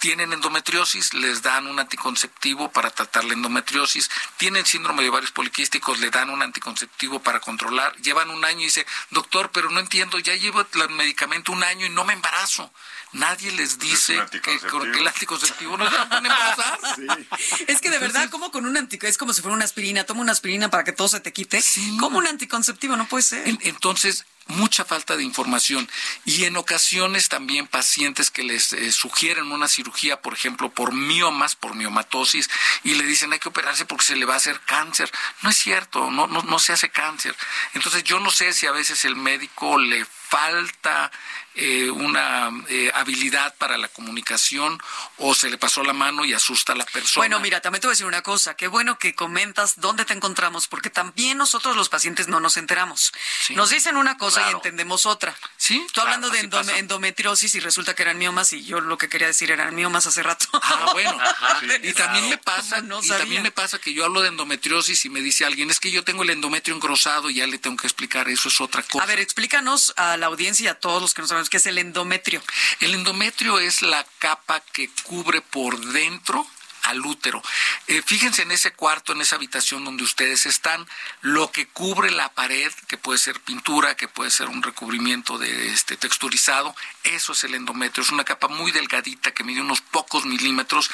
tienen endometriosis, les dan un anticonceptivo para tratar la endometriosis, tienen síndrome de ovarios poliquísticos, le dan un anticonceptivo para controlar, llevan un año y dice, doctor, pero no entiendo, ya llevo el medicamento un año y no me embarazo. Nadie les dice que, el anticonceptivo no se puede embarazar. *laughs*
Es que de verdad, como con un anticonceptivo, es como si fuera una aspirina, toma una aspirina para que todo se te quite. Como un anticonceptivo, no puede ser.
Entonces, mucha falta de información y en ocasiones también pacientes que les eh, sugieren una cirugía, por ejemplo, por miomas, por miomatosis, y le dicen hay que operarse porque se le va a hacer cáncer. No es cierto, no, no, no se hace cáncer. Entonces yo no sé si a veces el médico le falta eh, una eh, habilidad para la comunicación o se le pasó la mano y asusta a la persona.
Bueno, mira, también te voy a decir una cosa, qué bueno que comentas dónde te encontramos, porque también nosotros los pacientes no nos enteramos. Nos dicen una cosa y entendemos otra.
Sí.
Tú hablando de endometriosis y resulta que eran miomas y yo lo que quería decir eran miomas hace rato.
Ah, bueno. *laughs* y también me pasa, y también me pasa que yo hablo de endometriosis y me dice alguien, es que yo tengo el endometrio engrosado y ya le tengo que explicar, eso es otra cosa.
A ver, explícanos a la audiencia y a todos los que no sabemos qué es el endometrio.
El endometrio es la capa que cubre por dentro al útero. Eh, fíjense en ese cuarto, en esa habitación donde ustedes están, lo que cubre la pared, que puede ser pintura, que puede ser un recubrimiento de este texturizado, eso es el endometrio. Es una capa muy delgadita que mide unos pocos milímetros,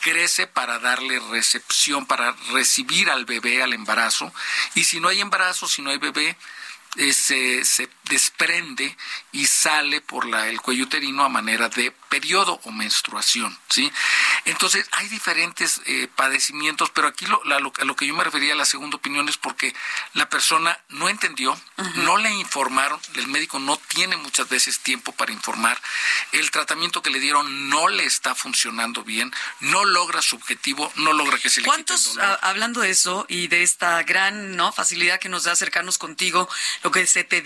crece para darle recepción, para recibir al bebé, al embarazo. Y si no hay embarazo, si no hay bebé, eh, se, se, desprende y sale por la, el cuello uterino a manera de periodo o menstruación, ¿sí? Entonces, hay diferentes eh, padecimientos, pero aquí lo, a lo que yo me refería a la segunda opinión es porque la persona no entendió, no le informaron, el médico no tiene muchas veces tiempo para informar, el tratamiento que le dieron no le está funcionando bien, no logra su objetivo, no logra que se le
¿Cuántos,
quite el dolor.
hablando de eso y de esta gran ¿no? facilidad que nos da acercarnos contigo, lo que se te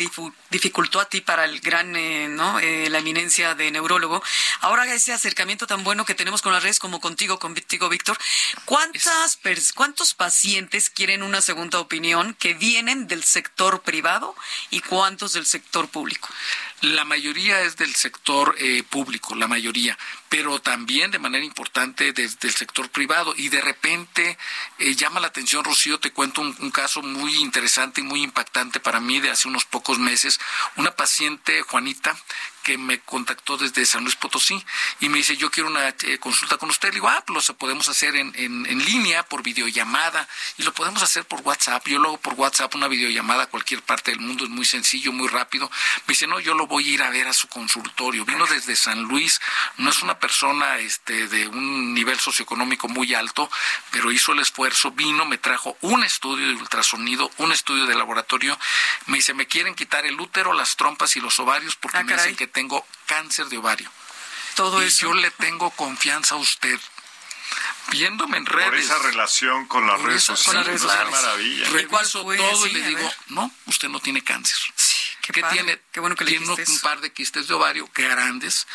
dificultó a ti para el gran, eh, ¿no? Eh, la eminencia de neurólogo, ahora ese acercamiento tan bueno que tenemos con las redes como contigo, contigo, Víctor, ¿cuántas ¿cuántos pacientes quieren una segunda opinión que vienen del sector privado y cuántos del sector público?
La mayoría es del sector eh, público, la mayoría, pero también de manera importante desde el sector privado. Y de repente eh, llama la atención, Rocío, te cuento un, un, caso muy interesante y muy impactante para mí de hace unos pocos meses. Una paciente, Juanita, que me contactó desde San Luis Potosí y me dice, yo quiero una eh, consulta con usted. Le digo, ah, pues lo podemos hacer en, en, en, línea, por videollamada, y lo podemos hacer por WhatsApp. Yo lo hago por WhatsApp, una videollamada a cualquier parte del mundo, es muy sencillo, muy rápido. Me dice, no, yo lo voy a ir a ver a su consultorio. Vino desde San Luis, no es una persona este, de un nivel socioeconómico muy alto, pero hizo el esfuerzo, vino, me trajo un estudio de ultrasonido, un estudio de laboratorio. Me dice, me quieren quitar el útero, las trompas y los ovarios porque ah, me dicen que tengo cáncer de ovario.
Todo
y
eso.
yo le tengo confianza a usted. Viéndome en redes.
Por esa relación con las redes sociales.
sí,
es maravilla.
¿Y cuál
Reviso todo y
Sí,
le digo, no, usted no tiene cáncer.
qué
que
padre,
tiene,
qué bueno que le
tiene un par de quistes de ovario grandes,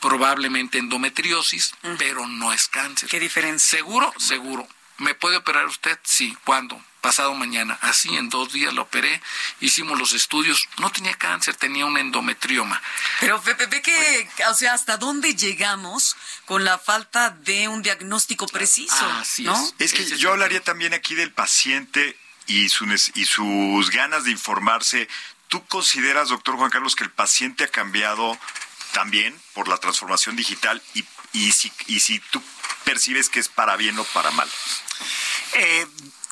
probablemente endometriosis, pero no es cáncer.
Qué diferencia.
¿Seguro? Seguro. ¿Me puede operar usted? Sí. ¿Cuándo? Pasado mañana. Así en dos días lo operé, hicimos los estudios. No tenía cáncer, tenía un endometrioma.
Pero ve, ve- que, o sea, ¿hasta dónde llegamos con la falta de un diagnóstico preciso?
Así
¿no?
es.
Es que
es
yo hablaría también aquí del paciente y, su, y sus ganas de informarse. ¿Tú consideras, doctor Juan Carlos, que el paciente ha cambiado también por la transformación digital y, y, si, y si tú percibes que es para bien o para mal?
Eh,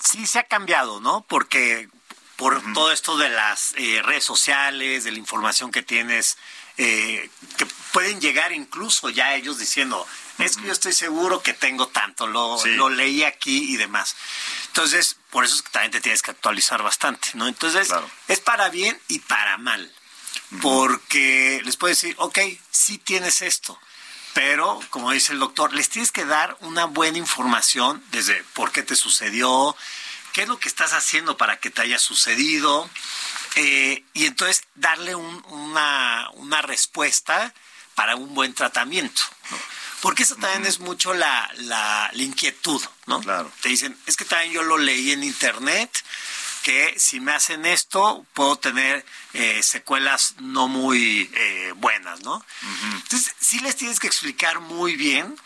sí se ha cambiado, ¿no? Porque por todo esto de las eh, redes sociales, de la información que tienes, eh, que pueden llegar incluso ya ellos diciendo, es que yo estoy seguro que tengo tanto, lo,
Sí.
lo leí aquí y demás. Entonces, por eso es que también te tienes que actualizar bastante, ¿no? Entonces,
Claro.
es para bien y para mal. Porque les puedo decir, ok, sí tienes esto, pero como dice el doctor, les tienes que dar una buena información desde por qué te sucedió, qué es lo que estás haciendo para que te haya sucedido, eh, y entonces darle un- una, una respuesta para un buen tratamiento. ¿no? Porque eso también es mucho la, la, la inquietud, ¿no?
Claro.
Te dicen, es que también yo lo leí en internet, que si me hacen esto puedo tener eh, secuelas no muy eh, buenas, ¿no? Entonces, sí les tienes que explicar muy bien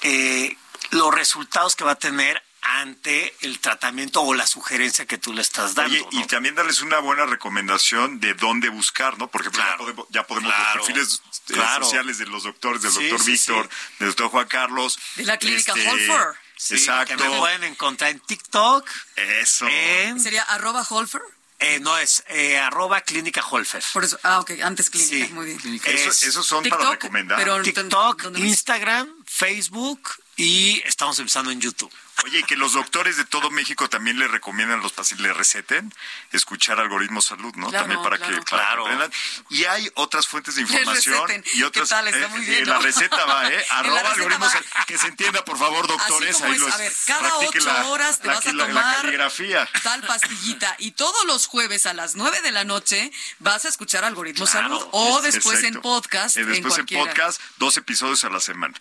eh, los resultados que va a tener ante el tratamiento o la sugerencia que tú le estás dando.
Oye, y también darles una buena recomendación de dónde buscar, ¿no? Porque pues, ya
Claro.
podemos, ya podemos
Claro.
los perfiles eh,
Claro.
sociales de los doctores, del
Sí,
doctor
sí,
Víctor,
sí.
del doctor Juan Carlos.
De la clínica
este,
Holfer.
Sí,
Exacto.
Que me pueden encontrar en TikTok,
Eso.
en...
¿Sería arroba Holfer?
eh, no, es eh, arroba clínica Holfer.
Por eso, ah, ok, antes clínica,
Sí.
muy bien.
Eso-
es
esos son para
TikTok,
recomendar.
pero-
TikTok. Instagram, Facebook y estamos empezando en YouTube.
Oye, y que los doctores de todo México también le recomiendan a los pacientes, le receten escuchar algoritmo salud, ¿no?
Claro,
también para
claro.
que, para que
Claro.
Y hay otras fuentes de *laughs* información
receten.
y otras.
¿Qué tal? Está
eh,
muy
eh,
bien,
La
¿no?
receta va, ¿eh? *laughs*
La
Arroba algoritmo salud. Que se entienda, por favor, doctores.
Así como
ahí
es,
los
a ver, cada ocho
la-
horas te
la-
vas a
la-
tomar
La caligrafía.
tal pastillita y todos los jueves a las nueve de la noche vas a escuchar Algoritmo
Claro,
Salud o
Es-
después en podcast
Eh,
en
después en, podcast, dos episodios a la semana.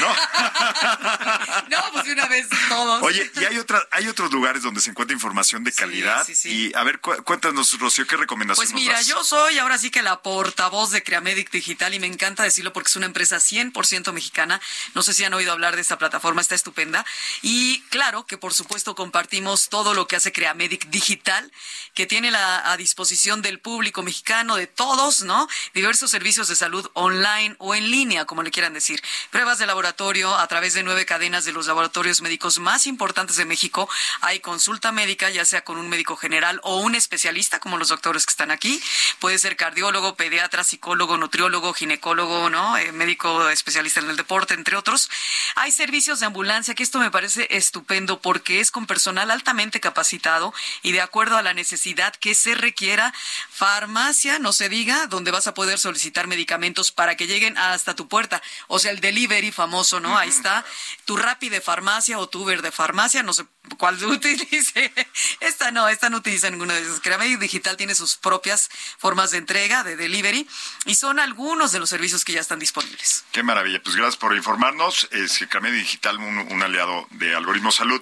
¿No? *laughs*
No, pues de una vez todos.
Oye, y hay otra, hay otros lugares donde se encuentra información de calidad.
sí, sí.
Y a ver, cu- cuéntanos, Rocío, ¿qué recomendación
Pues
nos
mira,
das?
yo soy ahora sí que la portavoz de Creamedic Digital y me encanta decirlo porque es una empresa 100% mexicana. No sé si han oído hablar de esta plataforma, está estupenda. Y claro que por supuesto compartimos todo lo que hace Creamedic Digital, que tiene la, a disposición del público mexicano, de todos, ¿no? Diversos servicios de salud online o en línea, como le quieran decir. Pruebas de laboratorio a través de nueve cadenas de los laboratorios médicos más importantes de México. Hay consulta médica, ya sea con un médico general o un especialista, como los doctores que están aquí. Puede ser cardiólogo, pediatra, psicólogo, nutriólogo, ginecólogo, ¿no? Eh, médico especialista en el deporte, entre otros. Hay servicios de ambulancia, que esto me parece estupendo porque es con personal altamente capacitado y de acuerdo a la necesidad que se requiera. Farmacia, no se diga, donde vas a poder solicitar medicamentos para que lleguen hasta tu puerta. O sea, el delivery famoso, ¿no? Ahí está. Tu Rappi de farmacia o tu De farmacia, no sé cuál *laughs* utilice. Esta no, esta no utiliza ninguna de esas. Creamedic Digital tiene sus propias formas de entrega, de delivery, y son algunos de los servicios que ya están disponibles.
Qué maravilla. Pues gracias por informarnos. Es Digital, un, aliado de Algoritmo Salud.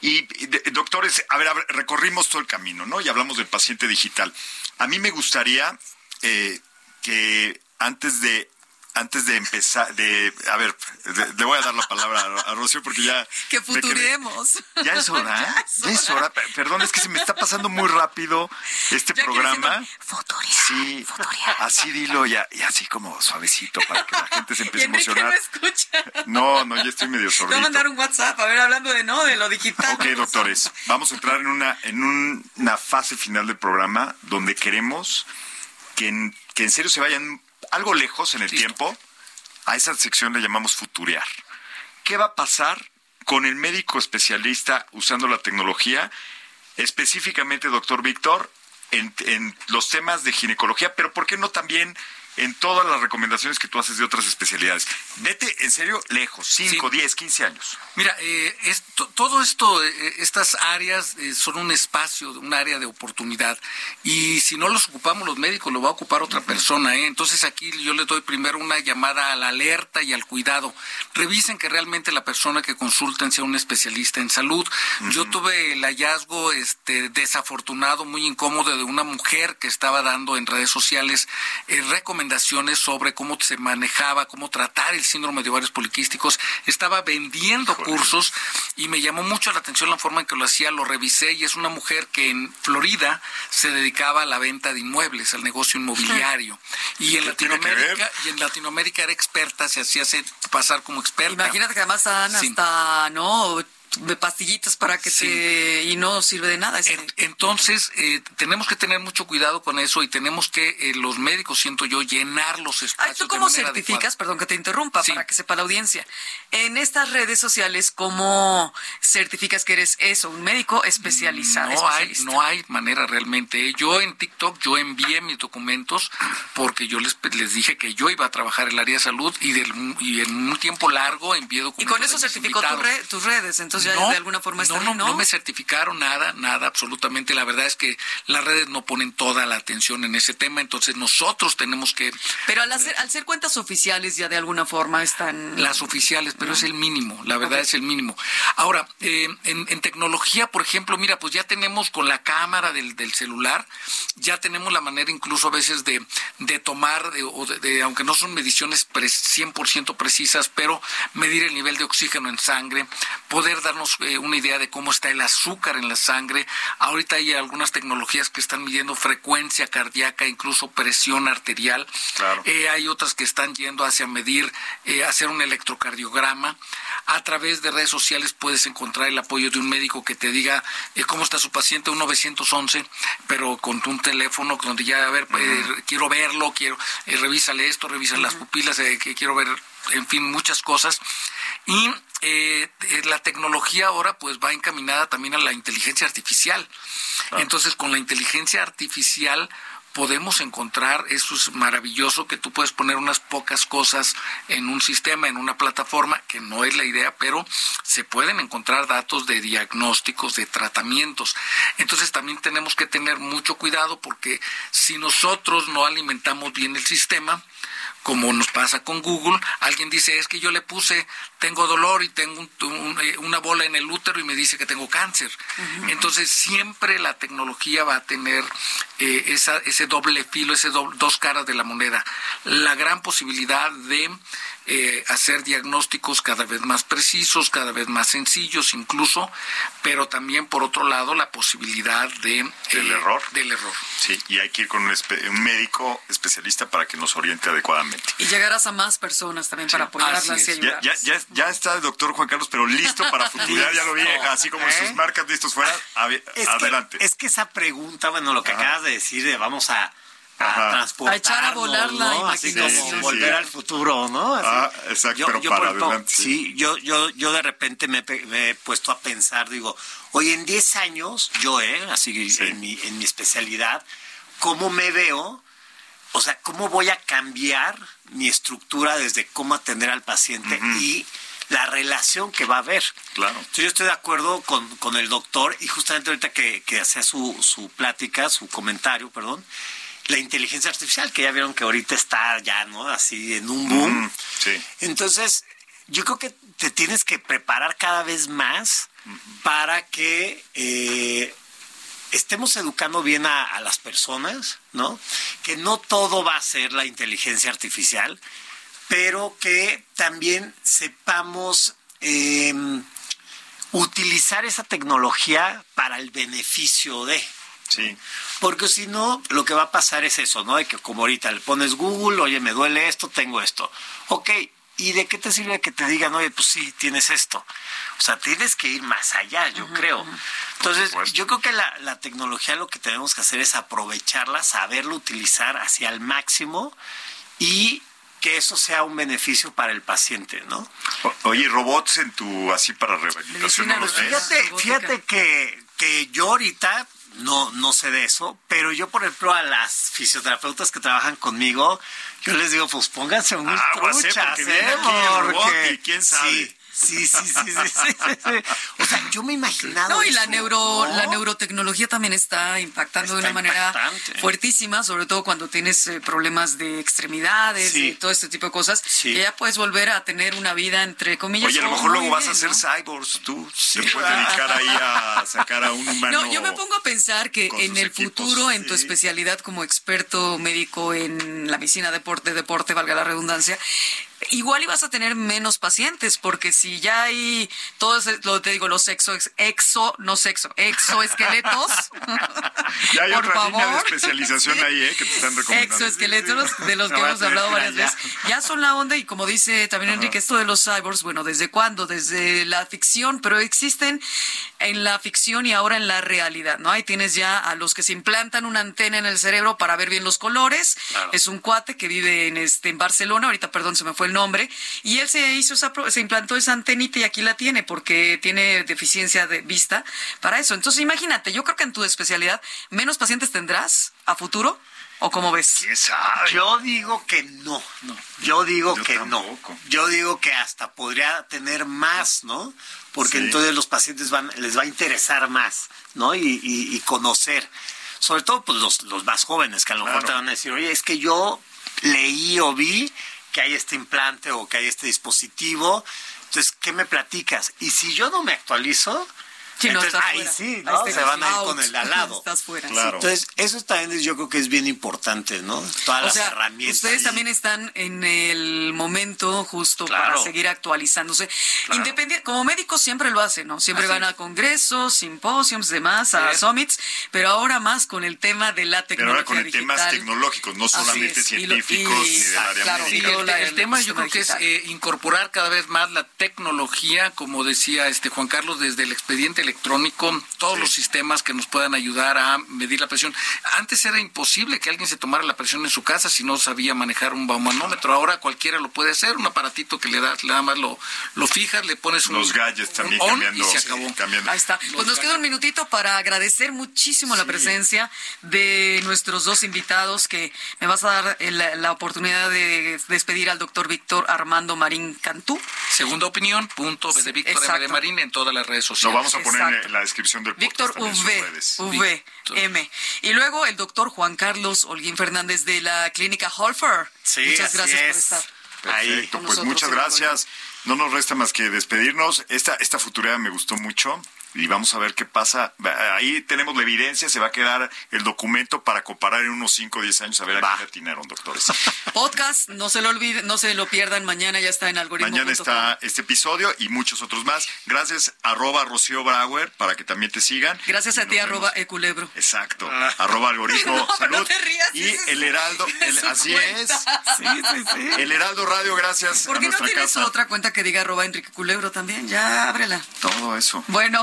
Y, doctores, a ver, a ver, recorrimos todo el camino, ¿no? Y hablamos del paciente digital. A mí me gustaría eh, que antes de antes de empezar, de, a ver, le voy a dar la palabra a, a Rocío porque ya... *laughs*
Que
quedé-
futuremos.
Ya es hora, *laughs* ya es hora. Perdón, es que se me está pasando muy rápido este
Ya
programa.
Futurear,
Sí,
futurear.
así dilo y así como suavecito para que la gente se *laughs* empiece a
Enrique no
emocionar.
escucha.
No, no, ya estoy medio
Te voy a
sordito.
mandar un WhatsApp, a ver, hablando de no, de lo digital.
Ok, doctores, vamos a entrar en una, en un- una fase final del programa donde queremos que en, que en serio se vayan algo lejos en el tiempo. A esa sección le llamamos futurear. ¿Qué va a pasar con el médico especialista usando la tecnología? Específicamente, doctor Víctor, en, en los temas de ginecología, pero ¿por qué no también en todas las recomendaciones que tú haces de otras especialidades. Vete, en serio, lejos, 5, 10, 15 años.
Mira, eh, esto, todo esto, eh, estas áreas eh, son un espacio, un área de oportunidad. Y si no los ocupamos los médicos, lo va a ocupar otra persona. ¿eh? Entonces aquí yo les doy primero una llamada a la alerta y al cuidado. Revisen que realmente la persona que consulten sea un especialista en salud. Yo tuve el hallazgo este, desafortunado, muy incómodo, de una mujer que estaba dando en redes sociales recomendaciones sobre cómo se manejaba, cómo tratar el síndrome de ovarios poliquísticos. Estaba vendiendo cursos y me llamó mucho la atención la forma en que lo hacía, lo revisé y es una mujer que en Florida se dedicaba a la venta de inmuebles, al negocio inmobiliario. Y en Latinoamérica, y en Latinoamérica era experta, se hacía pasar como experta.
Imagínate que además dan hasta, ¿no? De pastillitas para que se y no sirve de nada.
Entonces eh, tenemos que tener mucho cuidado con eso y tenemos que eh, los médicos siento yo llenar los espacios.
¿Tú cómo certificas, perdón que te interrumpa para que sepa la audiencia, en estas redes sociales cómo certificas que eres eso, un médico especializado?
No hay no hay manera realmente. Yo en TikTok yo envié mis documentos porque yo les les dije que yo iba a trabajar en el área de salud y, del, y en un tiempo largo envié documentos.
Y con eso certificó tus redes, entonces no, de alguna forma
no, no, no, me certificaron nada, nada, absolutamente. La verdad es que las redes no ponen toda la atención en ese tema, entonces nosotros tenemos que...
Pero al, hacer, al ser cuentas oficiales ya de alguna forma están...
Las oficiales, pero es el mínimo, la verdad es el mínimo. Ahora, eh, en, tecnología, por ejemplo, mira, pues ya tenemos con la cámara del, celular, ya tenemos la manera incluso a veces de, de tomar, de, aunque no son mediciones 100% precisas, pero medir el nivel de oxígeno en sangre, poder dar eh, una idea de cómo está el azúcar en la sangre. Ahorita hay algunas tecnologías que están midiendo frecuencia cardíaca, incluso presión arterial. Eh, hay otras que están yendo hacia medir, eh, hacer un electrocardiograma. A través de redes sociales puedes encontrar el apoyo de un médico que te diga cómo está su paciente, un 911, pero con un teléfono donde ya, a ver, quiero verlo, quiero, revísale esto, revísale las pupilas, que quiero ver en fin, muchas cosas. Y eh, eh, la tecnología ahora pues va encaminada también a la inteligencia artificial. Entonces, con la inteligencia artificial podemos encontrar, eso es maravilloso, que tú puedes poner unas pocas cosas en un sistema, en una plataforma, que no es la idea, pero se pueden encontrar datos de diagnósticos, de tratamientos. Entonces también tenemos que tener mucho cuidado porque si nosotros no alimentamos bien el sistema, como nos pasa con Google, alguien dice, es que yo le puse, tengo dolor y tengo eh, una bola en el útero y me dice que tengo cáncer. Entonces siempre la tecnología va a tener eh, esa, ese doble filo, ese dos caras de la moneda. La gran posibilidad de eh, hacer diagnósticos cada vez más precisos, cada vez más sencillos incluso, pero también por otro lado la posibilidad de
del error.
Del error.
Sí, y hay que ir con un, médico especialista para que nos oriente adecuadamente.
Y llegarás a más personas también para apoyarlas y
ayudarlas. Ya, ya, ya, está el doctor Juan Carlos, pero listo para futurar, ya lo vi, así como sus ¿Eh? marcas listos fuera. adelante.
es que esa pregunta, bueno, lo que acabas de decir de vamos a a transportar.
A echar a volar la
Así como volver al futuro, ¿no? Ah,
exacto, pero para adelante.
Sí, yo, yo, yo de repente me, he puesto a pensar, digo, hoy en 10 años, yo, ¿eh? Así en, mi, en mi especialidad, ¿cómo me veo? O sea, ¿cómo voy a cambiar mi estructura desde cómo atender al paciente y la relación que va a haber.
Claro.
yo estoy de acuerdo con, con el doctor y justamente ahorita que, que hacía su, su plática, su comentario, perdón, la inteligencia artificial, que ya vieron que ahorita está ya, ¿no? Así en un boom.
sí.
Entonces, yo creo que te tienes que preparar cada vez más para que eh, estemos educando bien a, las personas, ¿no? Que no todo va a ser la inteligencia artificial, pero que también sepamos em, utilizar esa tecnología para el beneficio de.
Sí.
Porque si no, lo que va a pasar es eso, ¿no? De que como ahorita le pones Google, oye, me duele esto, tengo esto. Ok, ¿y de qué te sirve que te digan, oye, pues sí, tienes esto? O sea, tienes que ir más allá, yo creo. Entonces, yo creo que la, la, tecnología lo que tenemos que hacer es aprovecharla, saberlo utilizar hacia el máximo y que eso sea un beneficio para el paciente, ¿no?
oye, robots en tu, así para rehabilitación, ¿no
Fíjate, fíjate que, que yo ahorita no, no sé de eso, pero yo, por ejemplo, a las fisioterapeutas que trabajan conmigo, yo les digo, pues pónganse muy
Aguas, ¿eh?
truchas, ¿eh?
aquí el robot
Porque-
y quién sabe.
Sí. Sí, sí, sí, sí, sí, sí, sí. O sea, yo me he imaginado.
No, y la neuro, la neurotecnología también está impactando de una manera fuertísima, sobre todo cuando tienes eh, problemas de extremidades y todo este tipo de cosas, que ya puedes volver a tener una vida entre comillas.
Oye, a lo mejor luego vas a hacer cyborgs tú. Te puedes dedicar ahí a sacar a un humano.
No, yo me pongo a pensar que en el futuro, en tu especialidad como experto médico en la medicina deporte, deporte, valga la redundancia, igual ibas a tener menos pacientes, porque si ya hay todos, lo te digo, los exo, exo, no sexo, exoesqueletos. *laughs*
Ya hay
por
otra línea de
favor.
especialización ahí, ¿eh? Que te están recomendando.
Exoesqueletos de los que
No
hemos hablado varias veces. Ya son la onda y como dice también Enrique, esto de los cyborgs, bueno, ¿desde cuándo? Desde la ficción, pero existen en la ficción y ahora en la realidad, ¿no? Ahí tienes ya a los que se implantan una antena en el cerebro para ver bien los colores. Es un cuate que vive en este en Barcelona, ahorita perdón, se me fue el nombre, y él se hizo esa pro- se implantó esa antenita y aquí la tiene porque tiene deficiencia de vista para eso. Entonces, imagínate, yo creo que en tu especialidad menos pacientes tendrás a futuro o cómo ves?
¿Quién sabe?
Yo digo que no. Yo digo
Yo
que
tampoco.
no. Yo digo que hasta podría tener más, ¿no? Porque
Sí.
entonces los pacientes van, les va a interesar más, ¿no? Y, y- y conocer. Sobre todo, pues los, los más jóvenes que a lo mejor te van a decir, oye, es que yo leí o vi que hay este implante o que hay este dispositivo. Entonces, ¿qué me platicas? Y si yo no me actualizo,
No,
entonces ahí
fuera.
sí, Se van a ir con el de al lado.
Estás fuera.
Claro.
Entonces, eso también es- yo creo que es bien importante, ¿no? Todas
O
las
sea,
herramientas.
ustedes también están en el momento justo
Claro.
para seguir actualizándose. Independiente, como médicos siempre lo hacen, ¿no? Siempre van a congresos, simposios, demás, a
Sí.
summits, pero ahora más con el tema de la
Pero
tecnología
ahora con el
digital.
temas tecnológicos, no solamente
es. Y lo-
científicos
y-
ni del área
claro,
Sí,
médica.
y lo-
el, el
el
tema yo creo que es eh, incorporar cada vez más la tecnología, como decía este Juan Carlos, desde el expediente electrónico, todos los sistemas que nos puedan ayudar a medir la presión. Antes era imposible que alguien se tomara la presión en su casa si no sabía manejar un baumanómetro. Ahora cualquiera lo puede hacer, un aparatito que le das, nada más lo, lo fijas, le pones un
Los gadgets también
un on
cambiando.
y se
sí,
acabó.
cambiando.
Ahí está. Pues nos queda un minutito para agradecer muchísimo la presencia de nuestros dos invitados que me vas a dar la oportunidad de despedir al doctor Víctor Armando Marín Cantú.
Segunda opinión, punto
Sí,
de Víctor de. Marín en todas las redes
Lo
sociales.
vamos a poner. En la descripción del podcast.
Víctor
en sus
V. V, M. Y luego el doctor Juan Carlos Holguín Fernández de la clínica Holfer.
Sí,
Muchas
así
gracias por
es.
estar.
Ahí.
Perfecto,
con
pues muchas gracias. No nos resta más que despedirnos. Esta, esta futura me gustó mucho y vamos a ver qué pasa. Ahí tenemos la evidencia, se va a quedar el documento para comparar en unos 5 o 10 años a ver a
Va.
qué atinaron, doctores. *laughs*
Podcast, no se lo olviden, no se lo pierdan, mañana ya está en algoritmo.
Mañana está este episodio y muchos otros más. Gracias, arroba Rocío Brauer, para que también te sigan.
Gracias a ti,
vemos.
arroba eculebro.
Exacto, arroba algoritmo *laughs*
No,
salud.
no te rías,
y
es
el Heraldo, el- así
cuenta.
es. Sí, sí, sí. El Heraldo Radio, gracias
¿Por
a
qué no tienes
casa.
otra cuenta que diga arroba Enrique Culebro también? Ya, ábrela.
Todo eso.
Bueno,